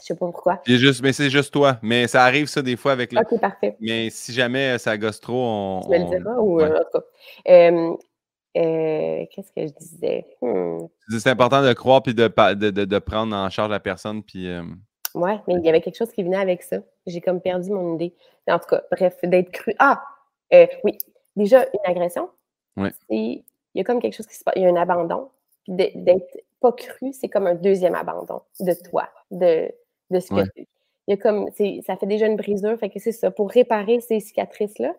Je sais pas pourquoi. Juste, mais c'est juste toi. Mais ça arrive, ça, des fois, avec le. OK, parfait. Mais si jamais ça gosse trop, on. Tu me le on- diras ou ouais. euh, en tout cas. Euh, euh, Qu'est-ce que je disais? Hmm. C'est important de croire puis de, pa- de, de, de prendre en charge la personne. Puis, euh, Ouais, mais il y avait quelque chose qui venait avec ça. J'ai comme perdu mon idée. En tout cas, bref, d'être cru. Ah! euh, oui, déjà, une agression. Ouais. Il y a comme quelque chose qui se passe. Il y a un abandon. Puis d'être- pas cru, c'est comme un deuxième abandon de toi, de, de ce que tu Il y a comme, ça fait déjà une brisure. Fait que c'est ça. Pour réparer ces cicatrices-là,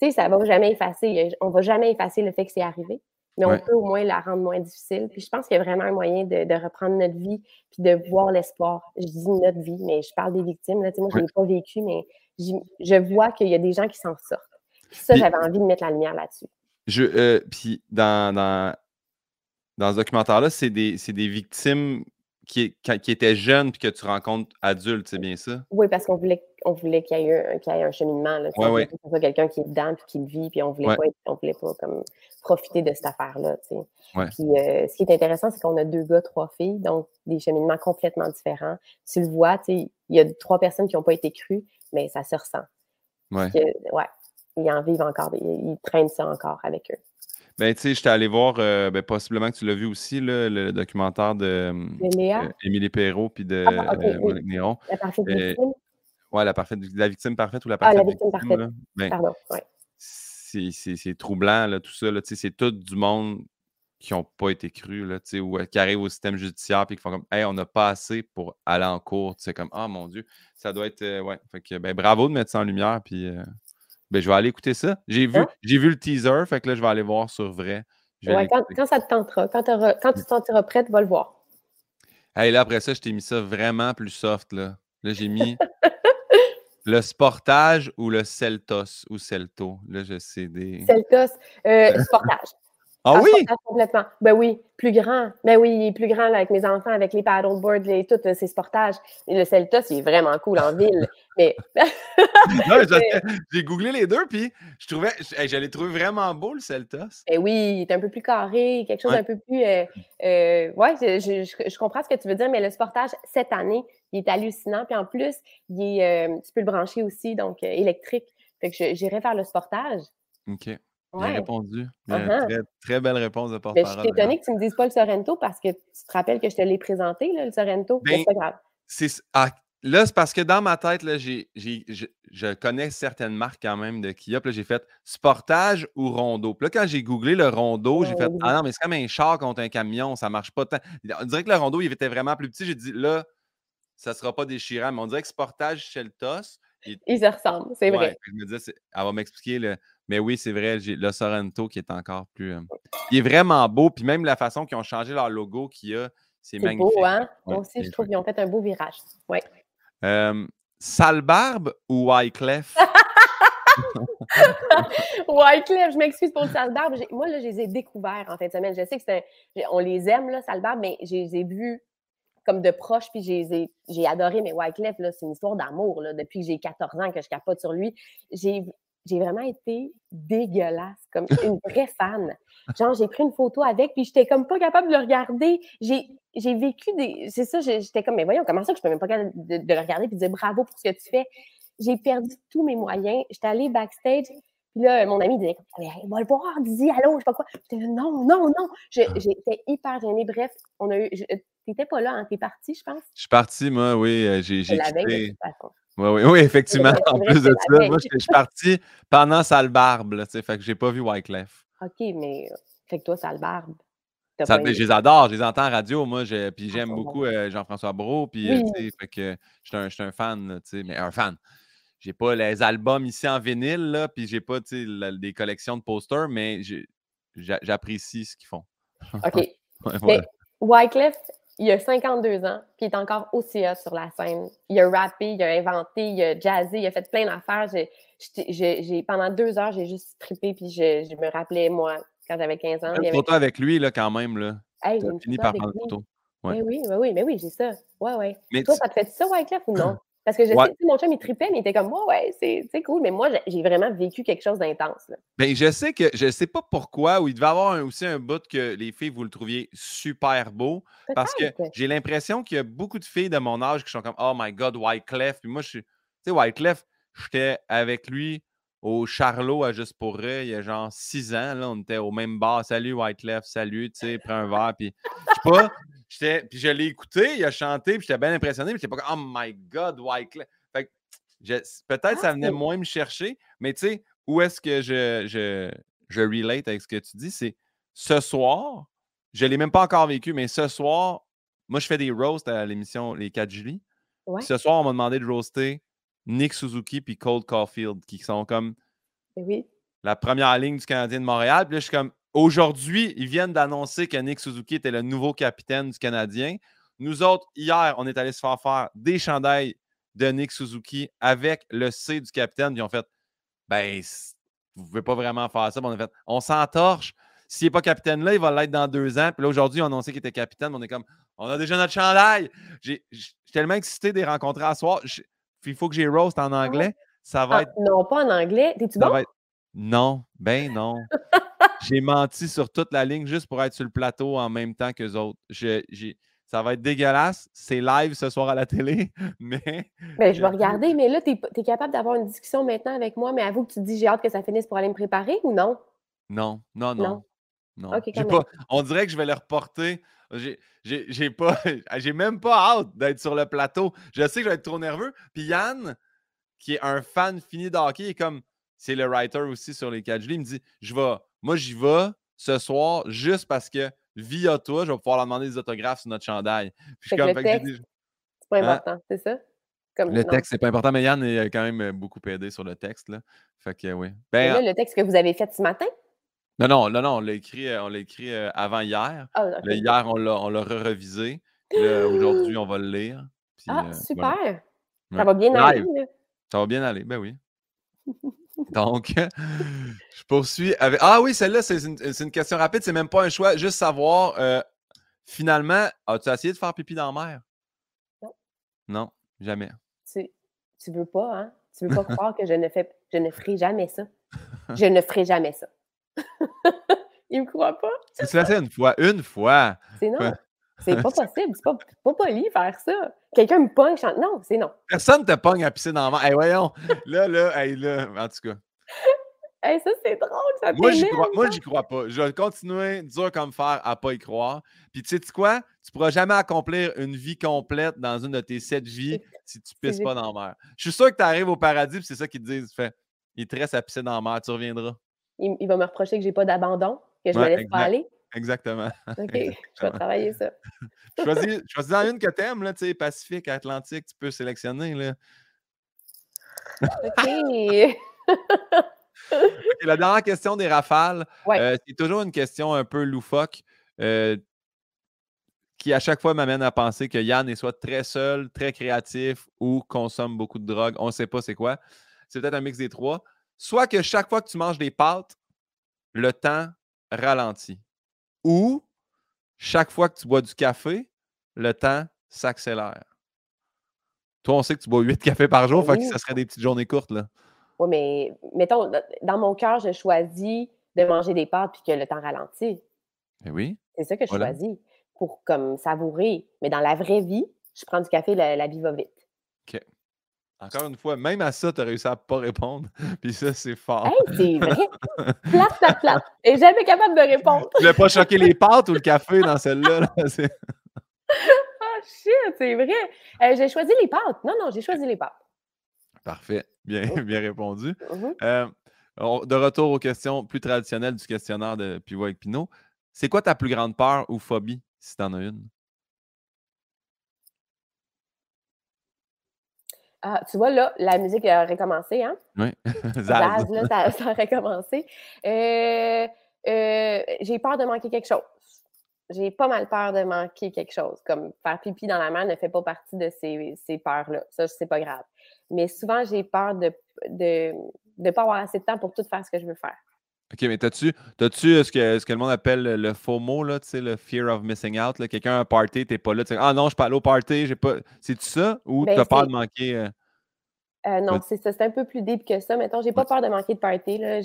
tu sais, ça va jamais effacer. On va jamais effacer le fait que c'est arrivé. Mais Ouais. on peut au moins la rendre moins difficile. Puis je pense qu'il y a vraiment un moyen de, de reprendre notre vie puis de voir l'espoir. Je dis notre vie, mais je parle des victimes. Là. Tu sais, moi, je Ouais. n'ai pas vécu, mais je vois qu'il y a des gens qui s'en sortent. Puis ça, j'avais envie de mettre la lumière là-dessus. je, euh, puis dans, dans, dans ce documentaire-là, c'est des, c'est des victimes qui, qui, qui étaient jeunes puis que tu rencontres adultes, c'est bien ça? Oui, parce qu'on voulait, on voulait qu'il y ait un, qu'il y ait un cheminement. Là, Ouais, quelqu'un qui est dedans puis qui le vit, puis on voulait Ouais. pas, on voulait pas comme profiter de cette affaire-là. Puis euh, ce qui est intéressant, c'est qu'on a deux gars, trois filles, donc des cheminements complètement différents. Tu le vois, il y a trois personnes qui n'ont pas été crues, mais ça se ressent. Que, ouais, ils en vivent encore, ils, ils traînent ça encore avec eux. Ben, tu sais, j'étais allé voir, euh, ben, possiblement que tu l'as vu aussi, là, le documentaire de euh, Émilie Perrault puis de Ah, euh, oui. Néron. la parfaite victime, Ouais, la, parfaite, la victime parfaite ou la Ah, parfaite la victime parfaite. Ben, pardon, ouais. c'est troublant, là, tout ça. C'est tout du monde qui n'ont pas été crus, là, ou qui arrivent au système judiciaire et qui font comme Hey, on n'a pas assez pour aller en cours. C'est comme Ah mon Dieu, ça doit être. euh, ouais. Fait que ben, bravo de mettre ça en lumière. Puis euh, ben, je vais aller écouter ça. J'ai vu, Hein? j'ai vu le teaser, fait que là, je vais aller voir sur vrai. Ouais, quand, ça te tentera, quand, tu te sentiras prête, va le voir. Hey, là, après ça, je t'ai mis ça vraiment plus soft. Là, là j'ai mis le sportage ou le Celtos ou Celto. Là, je sais des. Celtos, euh, sportage. Ah oui! complètement. Ben oui, plus grand. Ben oui, il est plus grand là, avec mes enfants, avec les paddleboards et tout, euh, c'est sportage. Et le Celtos, il est vraiment cool en ville. Mais J'ai googlé les deux, puis je trouvais. l'ai trouvé vraiment beau, le Celtos. Ben oui, il est un peu plus carré, quelque chose Ouais. un peu plus. Euh, euh, ouais, je, je- je- je comprends ce que tu veux dire, mais le sportage, cette année, il est hallucinant. Puis en plus, il est, euh, tu peux le brancher aussi, donc euh, électrique. Fait que j'irais faire le sportage. OK. Bien Ouais. répondu. Uh-huh. très, très belle réponse de Mais Ben, je porte-parole. suis étonnée que tu me dises pas le Sorrento parce que tu te rappelles que je te l'ai présenté, là, le Sorrento. Ben, c'est pas grave. Ah, là, c'est parce que dans ma tête, là, je, je connais certaines marques quand même de Kia. Puis là, j'ai fait sportage ou rondo. Puis là, quand j'ai googlé le rondo, j'ai Ouais, fait oui. Ah non, mais c'est comme un char contre un camion, ça marche pas tant. On dirait que le rondo, il était vraiment plus petit. J'ai dit là, ça sera pas déchirant. Mais on dirait que sportage chez le TOS. Ils se ressemblent, c'est ouais, vrai. je me disais, elle va m'expliquer le. Mais oui, c'est vrai, j'ai le Sorrento qui est encore plus. euh, Il est vraiment beau. Puis même la façon qu'ils ont changé leur logo qu'il y a, c'est C'est magnifique. beau, hein? Ouais, Moi aussi, je trouve qu'ils ont fait un beau virage. Ouais. Euh, Sale barbe ou Wyclef? Wyclef, je m'excuse pour le sale barbe. J'ai- Moi, là, je les ai découverts en fin de semaine. Je sais que c'est un- on les aime, là, sale barbe, mais je les ai vus comme de proche, puis j'ai adoré. Mais Wyclef, là, c'est une histoire d'amour, là, depuis que j'ai 14 ans que je capote sur lui. J'ai j'ai vraiment été dégueulasse, comme une vraie fan. Genre, j'ai pris une photo avec, puis j'étais comme pas capable de le regarder. J'ai vécu des... C'est ça, j'étais comme, mais voyons, comment ça que je peux même pas capable de, de le regarder puis de dire bravo pour ce que tu fais? J'ai perdu tous mes moyens. J'étais allée backstage, puis là, mon ami disait, hey, va le voir, dis allô, je sais pas quoi. J'étais non, non, non. Je- J'étais hyper gênée. Bref, on a eu... T'étais pas là, hein, t'es parti, je pense? Je suis parti, moi, oui. euh, J'ai veille, Oui, oui, oui, effectivement. En plus de ça, moi, je suis parti pendant Sale barbe. Là, tu sais, fait que j'ai pas vu Wyclef. OK, mais euh, fait que toi, ça le barbe. T'as Ça, mais je les adore, je les entends en radio, moi, je- puis Ah, j'aime beaucoup euh, Jean-François Brault, puis euh, Oui. fait que je suis un, un fan, tu sais, mais un fan. J'ai pas les albums ici en vinyle, là, puis j'ai pas, tu sais, des collections de posters, mais j'apprécie ce qu'ils font. OK. Ouais, voilà. Wyclef, il a 52 ans, puis il est encore aussi hot sur la scène. Il a rappé, il a inventé, il a jazzé, il a fait plein d'affaires. J'ai- j'étais- j'ai- j'ai- pendant deux heures, j'ai juste trippé, puis je, je me rappelais, moi, quand j'avais 15 ans. Une avait- photo avec lui, là, quand même, là. Hey, j'ai fini par prendre une photo. Ouais. Mais oui, mais oui, mais oui, j'ai ça. Ouais, ouais. Mais Toi, tu- ça te fait ça, Wyclef, ou non? Parce que je Ouais. sais, mon chum, il tripait, mais il était comme, ouais, ouais, c'est cool. Mais moi, j'ai- vraiment vécu quelque chose d'intense. Ben, je sais que je sais pas pourquoi, ou il devait avoir un- aussi un bout que les filles, vous le trouviez super beau. Parce que j'ai l'impression qu'il y a beaucoup de filles de mon âge qui sont comme Oh my God, Wyclef. Puis moi, je suis. Tu sais, Wyclef, j'étais avec lui au Charlot à Juste pour Rire il y a genre six ans. Là, on était au même bar. Salut Wyclef, salut, tu sais, prends un verre. Puis je sais pas. J'étais- Puis je l'ai écouté, il a chanté, puis j'étais bien impressionné. Puis j'étais pas comme Oh my God, Wyclef. Fait peut-être Ah, ça venait moins me chercher, mais tu sais, où est-ce que je, je, je relate avec ce que tu dis? C'est ce soir, je ne l'ai même pas encore vécu, mais ce soir, moi, je fais des roasts à l'émission Les 4 Julie. Ouais, Ce soir, on m'a demandé de roaster Nick Suzuki puis Cole Caulfield, qui sont comme oui. la première ligne du Canadien de Montréal. Puis là, je suis comme, aujourd'hui, ils viennent d'annoncer que Nick Suzuki était le nouveau capitaine du Canadien. Nous autres, hier, on est allé se faire faire des chandails de Nick Suzuki avec le C du capitaine. Puis ils ont fait, ben, vous ne pouvez pas vraiment faire ça. Puis on a fait, on s'entorche. S'il n'est pas capitaine là, il va l'être dans deux ans. Puis là, aujourd'hui, ils ont annoncé qu'il était capitaine. On est comme, on a déjà notre chandail. J'ai- Je suis tellement excité de les rencontrer à soir. Il faut que j'ai roast en anglais. Ça va Ah, être non, pas en anglais. T'es-tu bon? va être- Non, ben non. J'ai menti sur toute la ligne juste pour être sur le plateau en même temps qu'eux autres. Je- j'ai- Ça va être dégueulasse. C'est live ce soir à la télé, mais Ben, je vais regarder, mais là, t'es es capable d'avoir une discussion maintenant avec moi, mais avoue que tu te dis j'ai hâte que ça finisse pour aller me préparer ou non? non, non, non. Non? non. J'ai pas- on dirait que je vais le reporter. J'ai- J'ai j'ai pas, j'ai même pas hâte d'être sur le plateau. Je sais que je vais être trop nerveux. Puis Yann, qui est un fan fini de hockey, est comme c'est le writer aussi sur les 4 Julie, il me dit je vais, moi j'y vais ce soir juste parce que via toi, je vais pouvoir leur demander des autographes sur notre chandail. Puis Fait comme, le texte, C'est pas Hein? important, c'est ça? Comme, Le non. texte, c'est pas important, mais Yann a quand même beaucoup aidé sur le texte. Là. Fait que oui. Ben, là, le texte que vous avez fait ce matin? non, non, non, non, on l'a écrit, euh, on écrit euh, avant hier. Ah, hier, on l'a, on l'a re-revisé. Aujourd'hui, on va le lire. Puis, Ah, euh, super! voilà. Ça Ouais. va bien Live. aller, là. Ça va bien aller, ben oui. Donc, je poursuis avec. Ah oui, celle-là, c'est une, question rapide, c'est même pas un choix. Juste savoir, euh, finalement, as-tu essayé de faire pipi dans la mer? Non. Non, jamais. Tu, tu veux pas, hein? Tu veux pas croire que je ne fais je ne ferai jamais ça. Je ne ferai jamais ça. Il me croit pas? Tu l'as fait une fois, une fois. C'est non. C'est pas possible. C'est pas, pas poli faire ça. Quelqu'un me pogne, chante. Non, c'est non. Personne te pogne à pisser dans la mer. Hey, voyons. Là, là, hey, là, en tout cas. Hey, ça, c'est drôle, ça Moi, j'y crois, moi, j'y crois pas. Je vais continuer dur comme fer à pas y croire. Puis, tu sais quoi? Tu pourras jamais accomplir une vie complète dans une de tes sept vies si tu pisses pas dans la mer. Je suis sûr que tu arrives au paradis, puis c'est ça qu'ils te disent. Fait, il te reste à pisser dans la mer, tu reviendras. Il, il va me reprocher que j'ai pas d'abandon, que je Ouais, me laisse pas aller. Exactement. OK, je vais travailler ça. Choisis, choisis-en une que t'aimes, là, tu sais, Pacifique, Atlantique, tu peux sélectionner, là. OK. La dernière question des rafales, Ouais. euh, c'est toujours une question un peu loufoque euh, qui, à chaque fois, m'amène à penser que Yann est soit très seul, très créatif ou consomme beaucoup de drogue. On ne sait pas c'est quoi. C'est peut-être un mix des trois. Soit que chaque fois que tu manges des pâtes, le temps ralentit. Ou chaque fois que tu bois du café, le temps s'accélère. Toi, on sait que tu bois 8 cafés par jour, fait que ça serait des petites journées courtes. Là. Oui, mais mettons, dans- mon cœur, je choisis de manger des pâtes puis que le temps ralentit. Eh oui. C'est ça que je Voilà. choisis pour comme savourer. Mais dans la vraie vie, je prends du café, la, la vie va vite. Encore une fois, même à ça, tu as réussi à pas répondre. Puis ça, c'est fort. Hey, c'est vrai. plate, plate, plate. Et jamais capable de répondre. Tu voulais pas choquer les pâtes ou le café dans celle-là. là, Ah, shit, c'est vrai. Euh, j'ai choisi les pâtes. Non, non, j'ai choisi les pâtes. Parfait. Bien, bien répondu. Mhm. Euh, on- de retour aux questions plus traditionnelles du questionnaire de Pivot avec Pinot. C'est quoi ta plus grande peur ou phobie, si tu en as une? Ah, tu vois, là, la musique a recommencé, hein? Oui. Zaz. Zaz, là, ça, ça a recommencé. Euh, euh, j'ai peur de manquer quelque chose. J'ai pas mal peur de manquer quelque chose. Comme faire pipi dans la mer ne fait pas partie de ces, ces peurs-là. Ça, c'est pas grave. Mais souvent, j'ai peur de ne de, de pas avoir assez de temps pour tout faire ce que je veux faire. OK, mais t'as-tu, t'as-tu euh, ce, que, ce que le monde appelle le- FOMO, là, tu sais, le fear of missing out? là? Quelqu'un a un party, t'es pas là, ah non, je suis pas allé au party, j'ai pas. C'est-tu ça? Ou Ben, t'as peur de manquer. euh, Euh, non, c'est ça. C'est un peu plus deep que ça. Mettons, j'ai pas peur de manquer de party, là,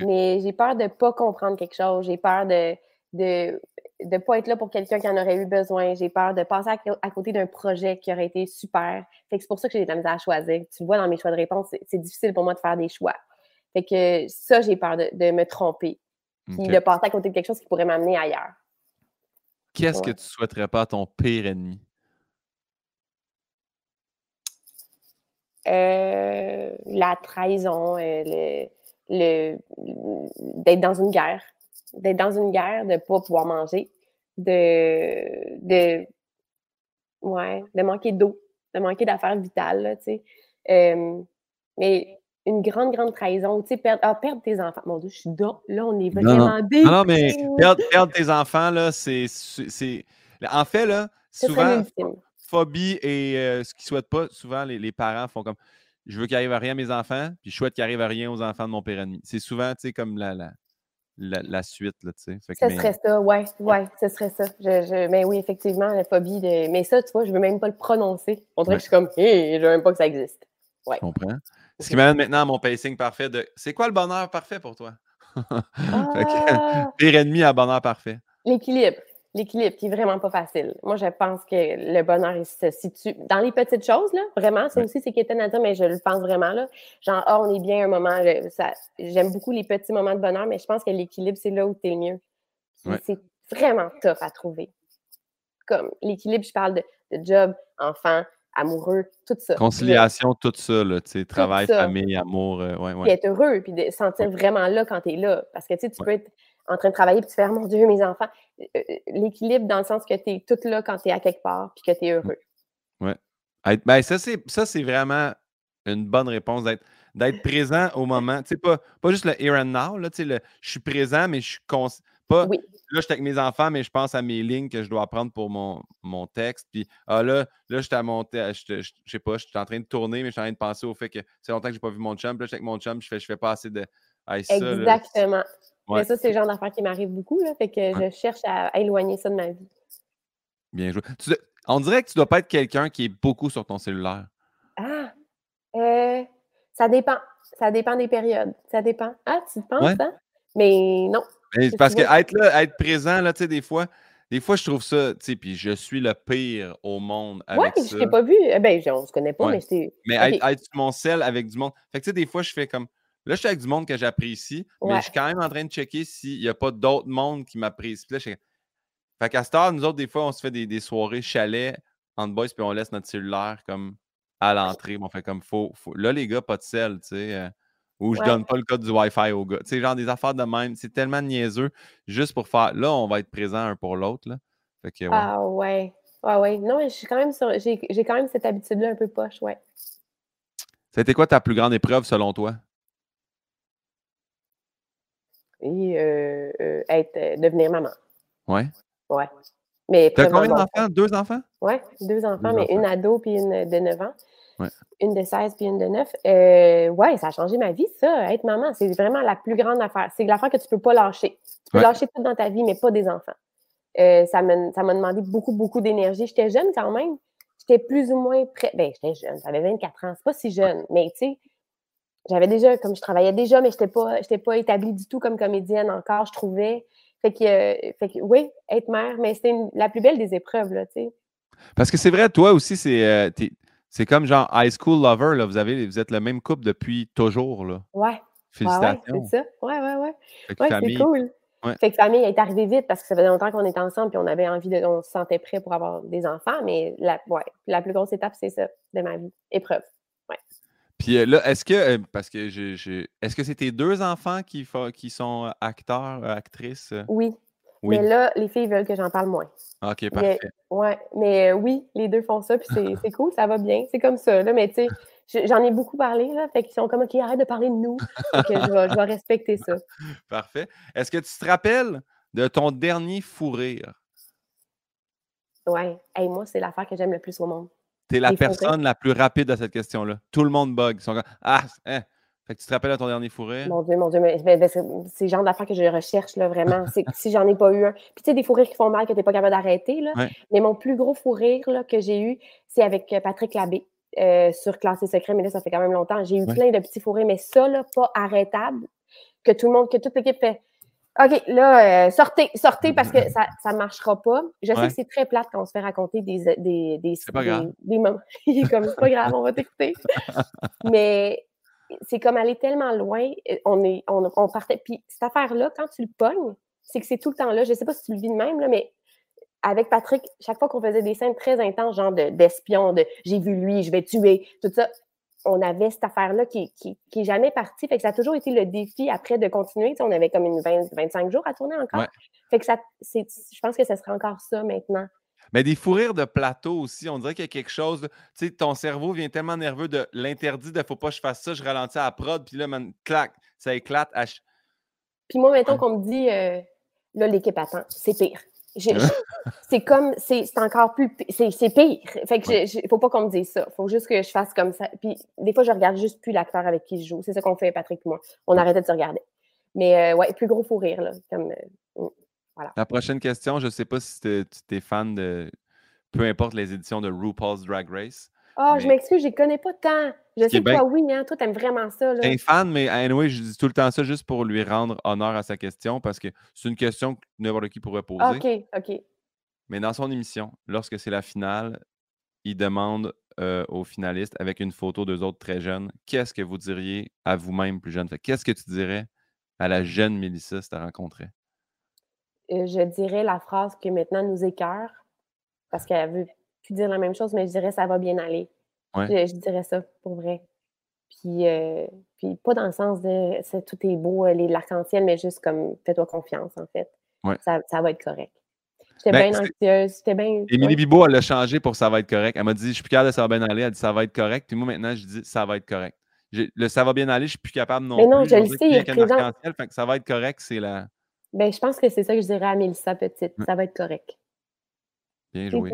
mais j'ai peur de pas comprendre quelque chose. J'ai peur de de ne pas être là pour quelqu'un qui en aurait eu besoin. J'ai peur de passer à, côté d'un projet qui aurait été super. c'est pour ça que j'ai de la misère à choisir. Tu le vois dans mes choix de réponse, c'est difficile pour moi de faire des choix. Fait que ça, j'ai peur de, me tromper. Puis de passer à côté de quelque chose qui pourrait m'amener ailleurs. Qu'est-ce que tu souhaiterais pas à ton pire ennemi? Euh, la trahison, euh, le, d'être dans une guerre, d'être dans une guerre, de ne pas pouvoir manger, de, de, ouais, de manquer d'eau, de manquer d'affaires vitales, tu sais. Euh, mais une grande, grande trahison, tu sais, perdre, ah, perdre tes enfants. Mon Dieu, je suis là, là on est vraiment non, non. non, mais perdre, perdre, tes enfants, là, c'est. En fait, là, souvent, phobie et euh, ce qu'ils ne souhaitent pas, souvent, les, les, parents font comme je veux qu'il arrive à rien à mes enfants, puis je souhaite qu'il arrive à rien aux enfants de mon père ennemi. C'est souvent, tu sais, comme la, la, la, suite, là, tu sais. Ce serait ça, ouais, ouais, ce serait ça. Je, mais oui, effectivement, la phobie de. Mais ça, tu vois, je ne veux même pas le prononcer. On dirait que je suis comme, hé, je ne veux même pas que ça existe. Ouais. Je comprends. Ce qui m'amène maintenant à mon pacing parfait de c'est quoi le bonheur parfait pour toi? Ah! pire ennemi à bonheur parfait. L'équilibre l'équilibre qui est vraiment pas facile. Moi, je pense que le bonheur, il se situe dans les petites choses, là. Vraiment, ça aussi, c'est qui était nature, mais je le pense vraiment, là. Genre, oh, on est bien un moment, j'aime beaucoup les petits moments de bonheur, mais je pense que l'équilibre, c'est là où tu es mieux. C'est vraiment tough à trouver. Comme l'équilibre, je parle de, job, enfant, amoureux, tout ça. Conciliation, tout ça, là, tu sais, travail, famille, amour, euh, ouais, ouais. Puis être heureux, puis de sentir vraiment là quand tu es là. Parce que, tu sais, tu peux être en train de travailler, puis tu fais, oh mon Dieu, mes enfants. Euh, euh, l'équilibre dans le sens que tu es tout là quand tu es à quelque part, puis que tu es mmh. heureux. Oui. Ben, ça, c'est vraiment une bonne réponse d'être présent au moment. Tu sais, pas, pas juste le here and now, là, tu sais, je suis présent, mais je suis conscient. Pas, Là, je suis avec mes enfants, mais je pense à mes lignes que je dois apprendre pour mon, mon texte. Puis ah, là, là, je à monter, je, je, sais pas, je suis en train de tourner, mais je suis en train de penser au fait que c'est longtemps que je n'ai pas vu mon chum. Puis là, je suis avec mon chum, je fais, je fais pas assez de. Exactement. Mais ça, c'est le genre d'affaires qui m'arrive beaucoup, là, fait que je cherche à, éloigner ça de ma vie. Bien joué. on dirait que tu dois pas être quelqu'un qui est beaucoup sur ton cellulaire. Ah! Euh, ça dépend. Ça dépend des périodes. Ça dépend. Ah, tu penses, ça? Mais non. Parce que être là, être présent, là, tu sais, des fois, des fois, je trouve ça, tu sais, puis je suis le pire au monde avec ouais, ça. je t'ai pas vu. Eh ben, on se connaît pas, mais c'est. Mais être, être, sur mon sel avec du monde. Fait que, tu sais, des fois, je fais comme, Là, je suis avec du monde que j'apprécie, mais je suis quand même en train de checker s'il n'y a pas d'autres mondes qui m'apprécient. Là, Fait qu'à ce nous autres, des fois, on se fait des, soirées chalet entre boys, puis on laisse notre cellulaire comme à l'entrée. On fait comme faux. Là, les gars, pas de sel, tu sais. Ou je donne pas le code du Wi-Fi aux gars. Sais, genre des affaires de même. C'est tellement niaiseux juste pour faire. Là, on va être présent un pour l'autre. Là. Fait que, ouais. Ah ouais. Ah ouais. Non, mais je suis quand même sur... j'ai, quand même cette habitude-là un peu poche, ouais. C'était quoi ta plus grande épreuve selon toi? et euh, euh, être, euh, devenir maman. Ouais. Ouais. Mais T'as combien d'enfants? Deux enfants? Oui, deux enfants, mais une ado puis une de 9 ans. Ouais. Une de 16 puis une de 9. Euh, ouais, ça a changé ma vie, ça, être maman. C'est vraiment la plus grande affaire. C'est l'affaire que tu peux pas lâcher. Tu peux lâcher tout dans ta vie, mais pas des enfants. Euh, ça m'a demandé beaucoup, beaucoup d'énergie. J'étais jeune quand même. J'étais plus ou moins prête. Ben, j'étais jeune. J'avais 24 ans. C'est pas si jeune. Mais tu sais, j'avais déjà, comme je travaillais déjà, mais je n'étais pas, pas établie du tout comme comédienne encore, je trouvais. Fait que, euh, fait que oui, être mère, mais c'était la plus belle des épreuves, là, tu sais. Parce que c'est vrai, toi aussi, c'est euh, c'est comme genre high school lover, là. Vous, avez, vous êtes le même couple depuis toujours, là. Ouais. Félicitations. Ouais, c'est ça. Ouais, ouais, ouais. ouais c'est cool. Fait que famille est arrivée vite parce que ça faisait longtemps qu'on était ensemble et on avait envie de. On se sentait prêt pour avoir des enfants, mais la, ouais, la plus grosse étape, c'est ça, de ma vie. Épreuve. Puis euh, là, est-ce que, euh, parce que je, est-ce que c'est tes deux enfants qui, qui sont acteurs, actrices? Oui. Oui. Mais là, les filles veulent que j'en parle moins. OK, parfait. ouais, mais euh, oui, les deux font ça, puis c'est, cool, ça va bien. C'est comme ça, là, mais tu sais, j'en ai beaucoup parlé, là, fait qu'ils sont comme, OK, arrête de parler de nous. que je vais, je vais respecter ça. Parfait. Est-ce que tu te rappelles de ton dernier fou rire? Ouais. Hey, moi, c'est l'affaire que j'aime le plus au monde. Tu es la personne la plus rapide à cette question-là. Tout le monde bug. Ils sont comme, ah, hein? Fait que tu te rappelles de ton dernier fourré? Mon Dieu, mon Dieu, mais, c'est le genre d'affaires que je recherche, là, vraiment. si j'en ai pas eu un. Puis tu sais, des fourrures qui font mal, que tu n'es pas capable d'arrêter, là. Mais mon plus gros fou rire là, que j'ai eu, c'est avec euh, Patrick Labbé. euh, sur Classé Secret, mais là, ça fait quand même longtemps. J'ai eu plein de petits fourrés, mais ça, là, pas arrêtable, que tout le monde, que toute l'équipe fait OK, là, euh, sortez, sortez parce que ça ne marchera pas. Je sais que c'est très plate quand on se fait raconter des. des, des c'est pas grave. Des, moments. comme, c'est pas grave, on va t'écouter. mais c'est comme aller tellement loin. Euh, on, est, on, on partait. Puis cette affaire-là, quand tu le pognes, c'est que c'est tout le temps là. Je sais pas si tu le vis de même, là, mais avec Patrick, chaque fois qu'on faisait des scènes très intenses, genre d'espion, de, j'ai vu lui, je vais tuer, tout ça, on avait cette affaire-là qui, qui, est jamais partie. Fait que ça a toujours été le défi après de continuer. on avait comme une 20, 25 jours à tourner encore. Fait que ça, je pense que ce serait encore ça maintenant. Mais des fous rires de plateau aussi, on dirait qu'il y a quelque chose. Tu sais, ton cerveau vient tellement nerveux de l'interdit de faut pas que je fasse ça, je ralentis à la prod, puis là, man, clac, ça éclate. Puis moi, mettons qu'on me dit, euh, là, l'équipe attend, c'est pire. c'est comme, c'est encore plus, c'est pire. Fait que il faut pas qu'on me dise ça. faut juste que je fasse comme ça. Puis des fois, je regarde juste plus l'acteur avec qui je joue. C'est ça qu'on fait, Patrick et moi. On arrêtait de se regarder. Mais euh, ouais, plus gros fou rire, là. Comme, euh, mm, voilà. La prochaine question, je sais pas si tu es fan de, peu importe les éditions de RuPaul's Drag Race. Ah, je m'excuse, je les connais pas tant. Je sais que toi, oui, hein, toi, t'aimes vraiment ça. Je suis fan, mais anyway, je dis tout le temps ça juste pour lui rendre honneur à sa question parce que c'est une question que n'importe qui pourrait poser. OK, OK. Mais dans son émission, lorsque c'est la finale, il demande euh, aux finalistes, avec une photo d'eux autres très jeunes, qu'est-ce que vous diriez à vous-même plus jeune? Qu'est-ce que tu dirais à la jeune Mélissa si tu rencontrée? Euh, je dirais la phrase que maintenant nous écœure parce qu'elle veut plus dire la même chose, mais je dirais ça va bien aller. Je, dirais ça pour vrai. Puis, euh, puis pas dans le sens de tout est beau, euh, l'arc-en-ciel, mais juste comme fais-toi confiance, en fait. Ça, ça, va être correct. J'étais ben, bien anxieuse. J'étais bien. Émilie Bibo, elle l'a changé pour ça va être correct. Elle m'a dit Je suis plus capable de ça va bien aller. Elle dit ça va être correct. Puis moi, maintenant, je dis ça va être correct. Le ça va bien aller, je suis plus capable non mais non, je le sais, il est présent. Fait que ça va être correct, c'est la. Ben, je pense que c'est ça que je dirais à Mélissa Petite. Ça va être correct. Bien joué.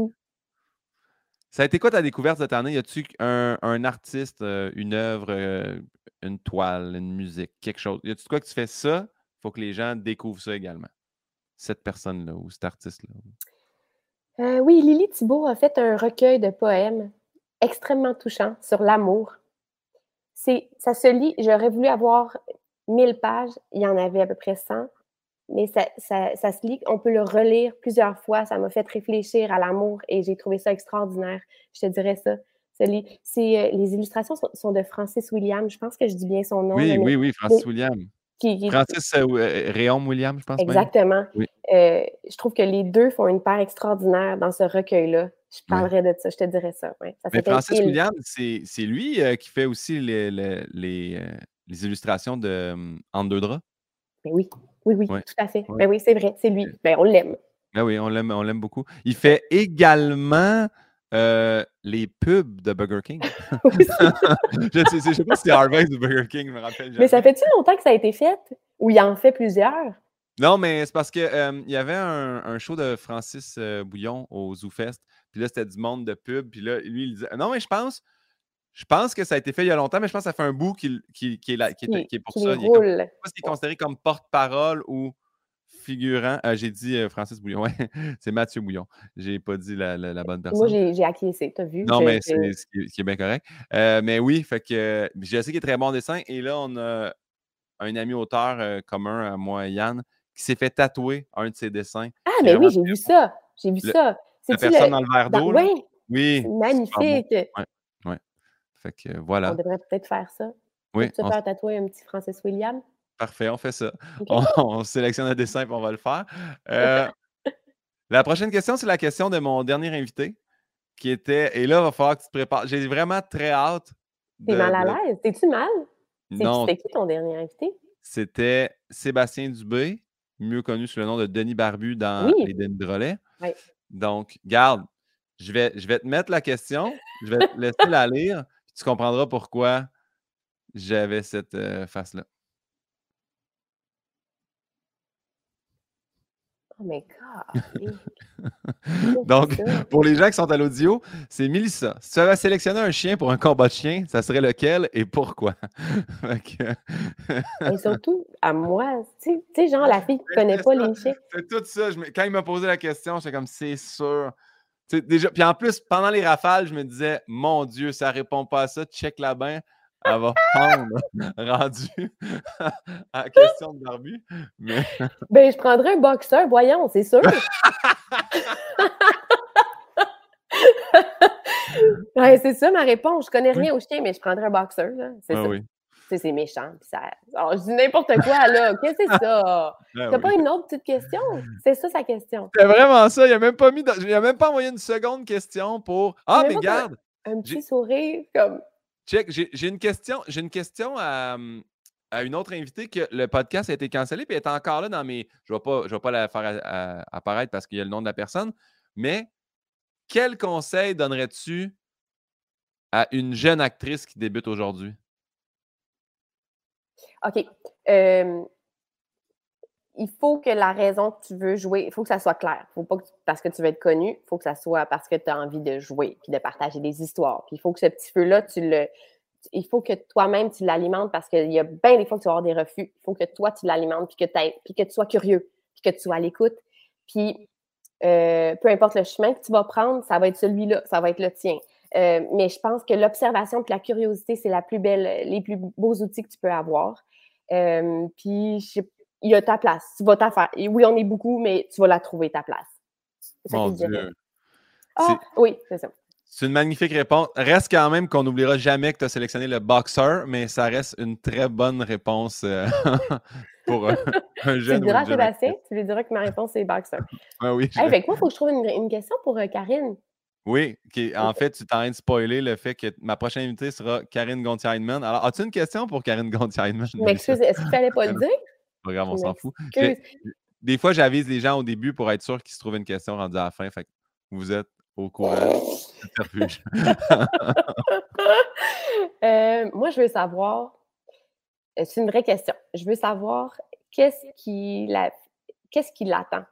Ça a été quoi ta découverte cette année? Y a-tu un, un, artiste, euh, une œuvre, euh, une toile, une musique, quelque chose? Y a-tu quoi que tu fais ça? Il faut que les gens découvrent ça également. Cette personne-là ou cet artiste-là. Euh, oui, Lily Thibault a fait un recueil de poèmes extrêmement touchant sur l'amour. C'est, ça se lit, j'aurais voulu avoir 1000 pages, il y en avait à peu près 100 mais ça, ça, se lit, on peut le relire plusieurs fois. Ça m'a fait réfléchir à l'amour et j'ai trouvé ça extraordinaire. Je te dirais ça. C'est, euh, les illustrations sont, de Francis William. Je pense que je dis bien son nom. Oui, oui, oui, Francis William. Francis euh, euh, Réaume William, je pense. Exactement. je trouve que les deux font une part extraordinaire dans ce recueil-là. Je parlerai de ça, je te dirais ça. Mais Francis William, c'est, lui qui fait aussi les, les, les, illustrations de En deux draps. Mais oui. Oui, oui, tout à fait. Ben oui, c'est vrai, c'est lui. Ben, on l'aime. Ben oui, on l'aime, on l'aime beaucoup. Il fait également euh, les pubs de Burger King. je ne sais, pas si c'est Harvey ou Burger King, je me rappelle. Mais ça fait-tu longtemps que ça a été fait? Ou il en fait plusieurs? Non, mais c'est parce qu'il euh, y avait un, show de Francis euh, Bouillon au ZooFest. Puis là, c'était du monde de pub. Puis là, lui, il disait Non, mais je pense je pense que ça a été fait il y a longtemps, mais je pense que ça fait un bout qui, qui, est, là, qui, est, pour ça. Il est sais pas s'il est considéré comme porte-parole ou figurant. Euh, j'ai dit euh, Francis Bouillon. Ouais, c'est Mathieu Bouillon. J'ai pas dit la, la, bonne personne. Moi, j'ai acquiescé, t'as vu? Non, mais c'est ce, qui est bien correct. Euh, mais oui, fait que je sais qu'il est très bon dessin. Et là, on a un ami auteur commun à moi Yann qui s'est fait tatouer un de ses dessins. Ah, mais oui, j'ai vu ça. J'ai vu ça. La personne dans le verre d'eau. Oui. Oui. Magnifique. Fait que voilà. On devrait peut-être faire ça. Oui. Tu faire tatouer un petit Francis William? Parfait, on fait ça. On, sélectionne un dessin et on va le faire. Euh, la prochaine question, c'est la question de mon dernier invité qui était. Et là, il va falloir que tu te prépares. J'ai vraiment très hâte. T'es mal à l'aise? T'es-tu mal? Non. C'était qui ton dernier invité? C'était Sébastien Dubé, mieux connu sous le nom de Denis Barbu dans Les Denis Drolet. Oui. Donc, garde, je vais, je vais te mettre la question, je vais te laisser la lire tu comprendras pourquoi j'avais cette euh, face-là. Oh my God! Donc, pour les gens qui sont à l'audio, c'est Mélissa. Si tu avais sélectionné un chien pour un combat de chien, ça serait lequel et pourquoi? et surtout, à moi, tu sais, genre la fille qui ne connaît pas les chiens. C'est tout ça. Quand il m'a posé la question, j'étais comme, c'est sûr. Déjà, puis en plus, pendant les rafales, je me disais, mon Dieu, ça répond pas à ça, check la bain, elle va prendre rendu à la question de Barbu. Mais... Ben, je prendrais un boxeur, voyons, c'est sûr. ouais, c'est ça ma réponse. Je connais rien au chien, mais je prendrais un boxeur. C'est Ah ça. oui. C'est méchant. puis Ça... Je dis n'importe quoi, là. Qu'est-ce que c'est ça? Ah T'as oui. pas une autre petite question? C'est ça sa question. C'est vraiment ça. Il a même pas mis. dans- Il a même pas envoyé une seconde question pour. Ah, Mais garde, Un petit sourire, comme. check. J'ai une question. J'ai une question à, à une autre invitée que le podcast a été cancellé puis elle est encore là dans mes. Je vais pas, je vais pas la faire à- à- apparaître parce qu'il y a le nom de la personne. Mais quel conseil donnerais-tu à une jeune actrice qui débute aujourd'hui? OK. Euh, il faut que la raison que tu veux jouer, il faut que ça soit clair. Faut pas que tu- parce que tu veux être connu, il faut que ça soit parce que tu as envie de jouer puis de partager des histoires. Il faut que ce petit feu-là, tu le. Il faut que toi-même, tu l'alimentes parce qu'il y a bien des fois que tu vas avoir des refus. Il faut que toi, tu l'alimentes puis que, puis que tu sois curieux puis que tu sois à l'écoute. Puis euh, peu importe le chemin que tu vas prendre, ça va être celui-là, ça va être le tien. Euh, mais je pense que l'observation et la curiosité, c'est la plus belle, les plus beaux outils que tu peux avoir. Euh, puis je- il y a ta place, tu vas t'en faire. Oui, on est beaucoup, mais tu vas la trouver ta place. C'est ça Mon. Dieu. Ah, oui, c'est ça. C'est une magnifique réponse. Reste quand même qu'on n'oubliera jamais que tu as sélectionné le boxeur, mais ça reste une très bonne réponse euh, pour euh, un Tu jeune. ou diras à Sébastien, tu lui diras que ma réponse est boxer. Ah oui, je- Hey, fait que moi, il faut que je trouve une, une question pour euh, Karine. Oui qui- en fait, tu train de spoiler le fait que ma prochaine invitée sera Karine Gontier-Heinemann. Alors, as-tu une question pour Karine Gontier-Heinemann? M'excuse, est-ce qu'il fallait pas le dire? Pas grave, on s'en fout. Des fois, j'avise les gens au début pour être sûr qu'ils se trouvent une question rendue à la fin. Fait que vous êtes au courant. Euh, moi, je veux savoir, euh, c'est une vraie question. Je veux savoir qu'est-ce qui la- qu'est-ce qui l'attend?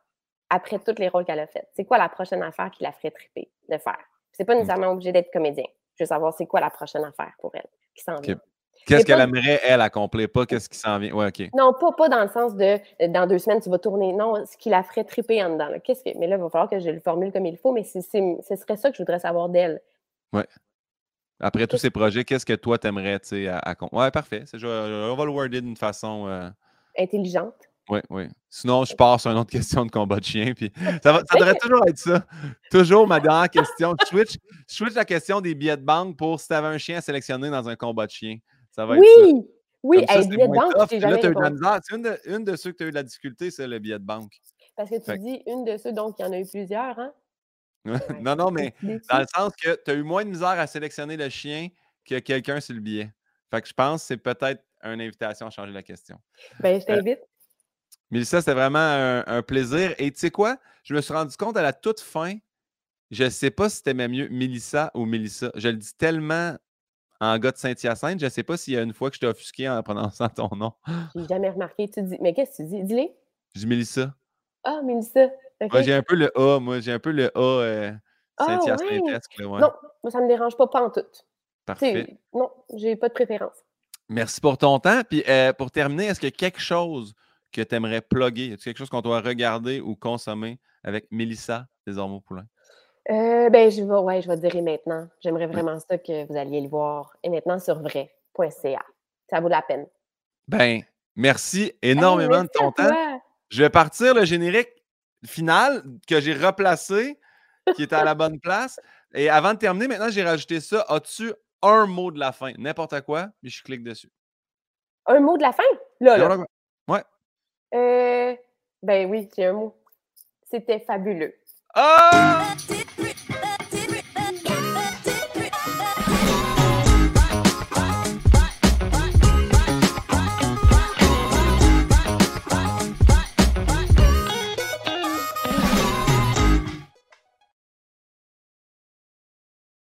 Après tous les rôles qu'elle a faits. C'est quoi la prochaine affaire qui la ferait triper de faire? C'est pas nécessairement obligé d'être comédien. Je veux savoir c'est quoi la prochaine affaire pour elle qui s'en vient. Qu'est-ce qu'elle aimerait, elle, accomplir? Pas qu'est-ce qui s'en vient? Ouais, OK. Non, pas, pas dans le sens de euh, dans deux semaines, tu vas tourner. Non, ce qui la ferait triper en dedans. là. Qu'est-ce que... Mais là, il va falloir que je le formule comme il faut, mais c'est, c'est- ce serait ça que je voudrais savoir d'elle. Après tous ces projets, qu'est-ce que toi, t'aimerais, tu sais, à, à con- Ouais, parfait. C'est- je- on va le worder d'une façon... euh, Intelligente. Oui, oui. Sinon, je pars sur une autre question de combat de chien. Puis ça, va- ça devrait toujours être ça. Toujours ma dernière question. Je switch, je switch la question des billets de banque pour si tu avais un chien à sélectionner dans un combat de chien. Ça va être ça. Oui! Oui, ça, billet de banque, Là, jamais as eu de la misère. Une de, une de ceux que tu as eu de la difficulté, c'est le billet de banque. Parce que tu Fait- dis une de ceux, donc il y en a eu plusieurs, hein? non, non, mais dans le sens que tu as eu moins de misère à sélectionner le chien que quelqu'un sur le billet. Fait que je pense que c'est peut-être une invitation à changer la question. Ben, je t'invite. Mélissa, c'était vraiment un, un plaisir. Et tu sais quoi? Je me suis rendu compte à la toute fin, je ne sais pas si t'aimais mieux Mélissa ou Mélissa. Je le dis tellement en gars de Saint-Hyacinthe, je ne sais pas s'il y a une fois que je t'ai offusqué en prononçant ton nom. J'ai jamais remarqué. Tu dis, mais qu'est-ce que tu dis? Dis-les. Je dis Mélissa. Ah, Mélissa. J'ai un peu le A, moi, j'ai un peu le A euh, Ah, Saint-Hyacinthe-esque. là, ouais. Non, moi, ça me dérange pas, pas en tout. Parfait. non, j'ai pas de préférence. Merci pour ton temps. Puis euh, pour terminer, est-ce qu'il y a quelque chose que tu aimerais plugger? Est-ce quelque chose qu'on doit regarder ou consommer avec Mélissa des Ormeaux Poulain? Euh, ben, je vais, ouais, je vais te dire et maintenant. J'aimerais vraiment ça que vous alliez le voir. Et maintenant sur vrai.ca. Ça vaut la peine. Ben, merci énormément Hey, de merci ton temps. toi. Je vais partir le générique final que j'ai replacé, qui était à la bonne place. Et avant de terminer, maintenant, j'ai rajouté ça. As-tu un mot de la fin? N'importe quoi, puis je clique dessus. Un mot de la fin? Là, là. Euh, ben oui, j'ai un mot. C'était fabuleux. Ah!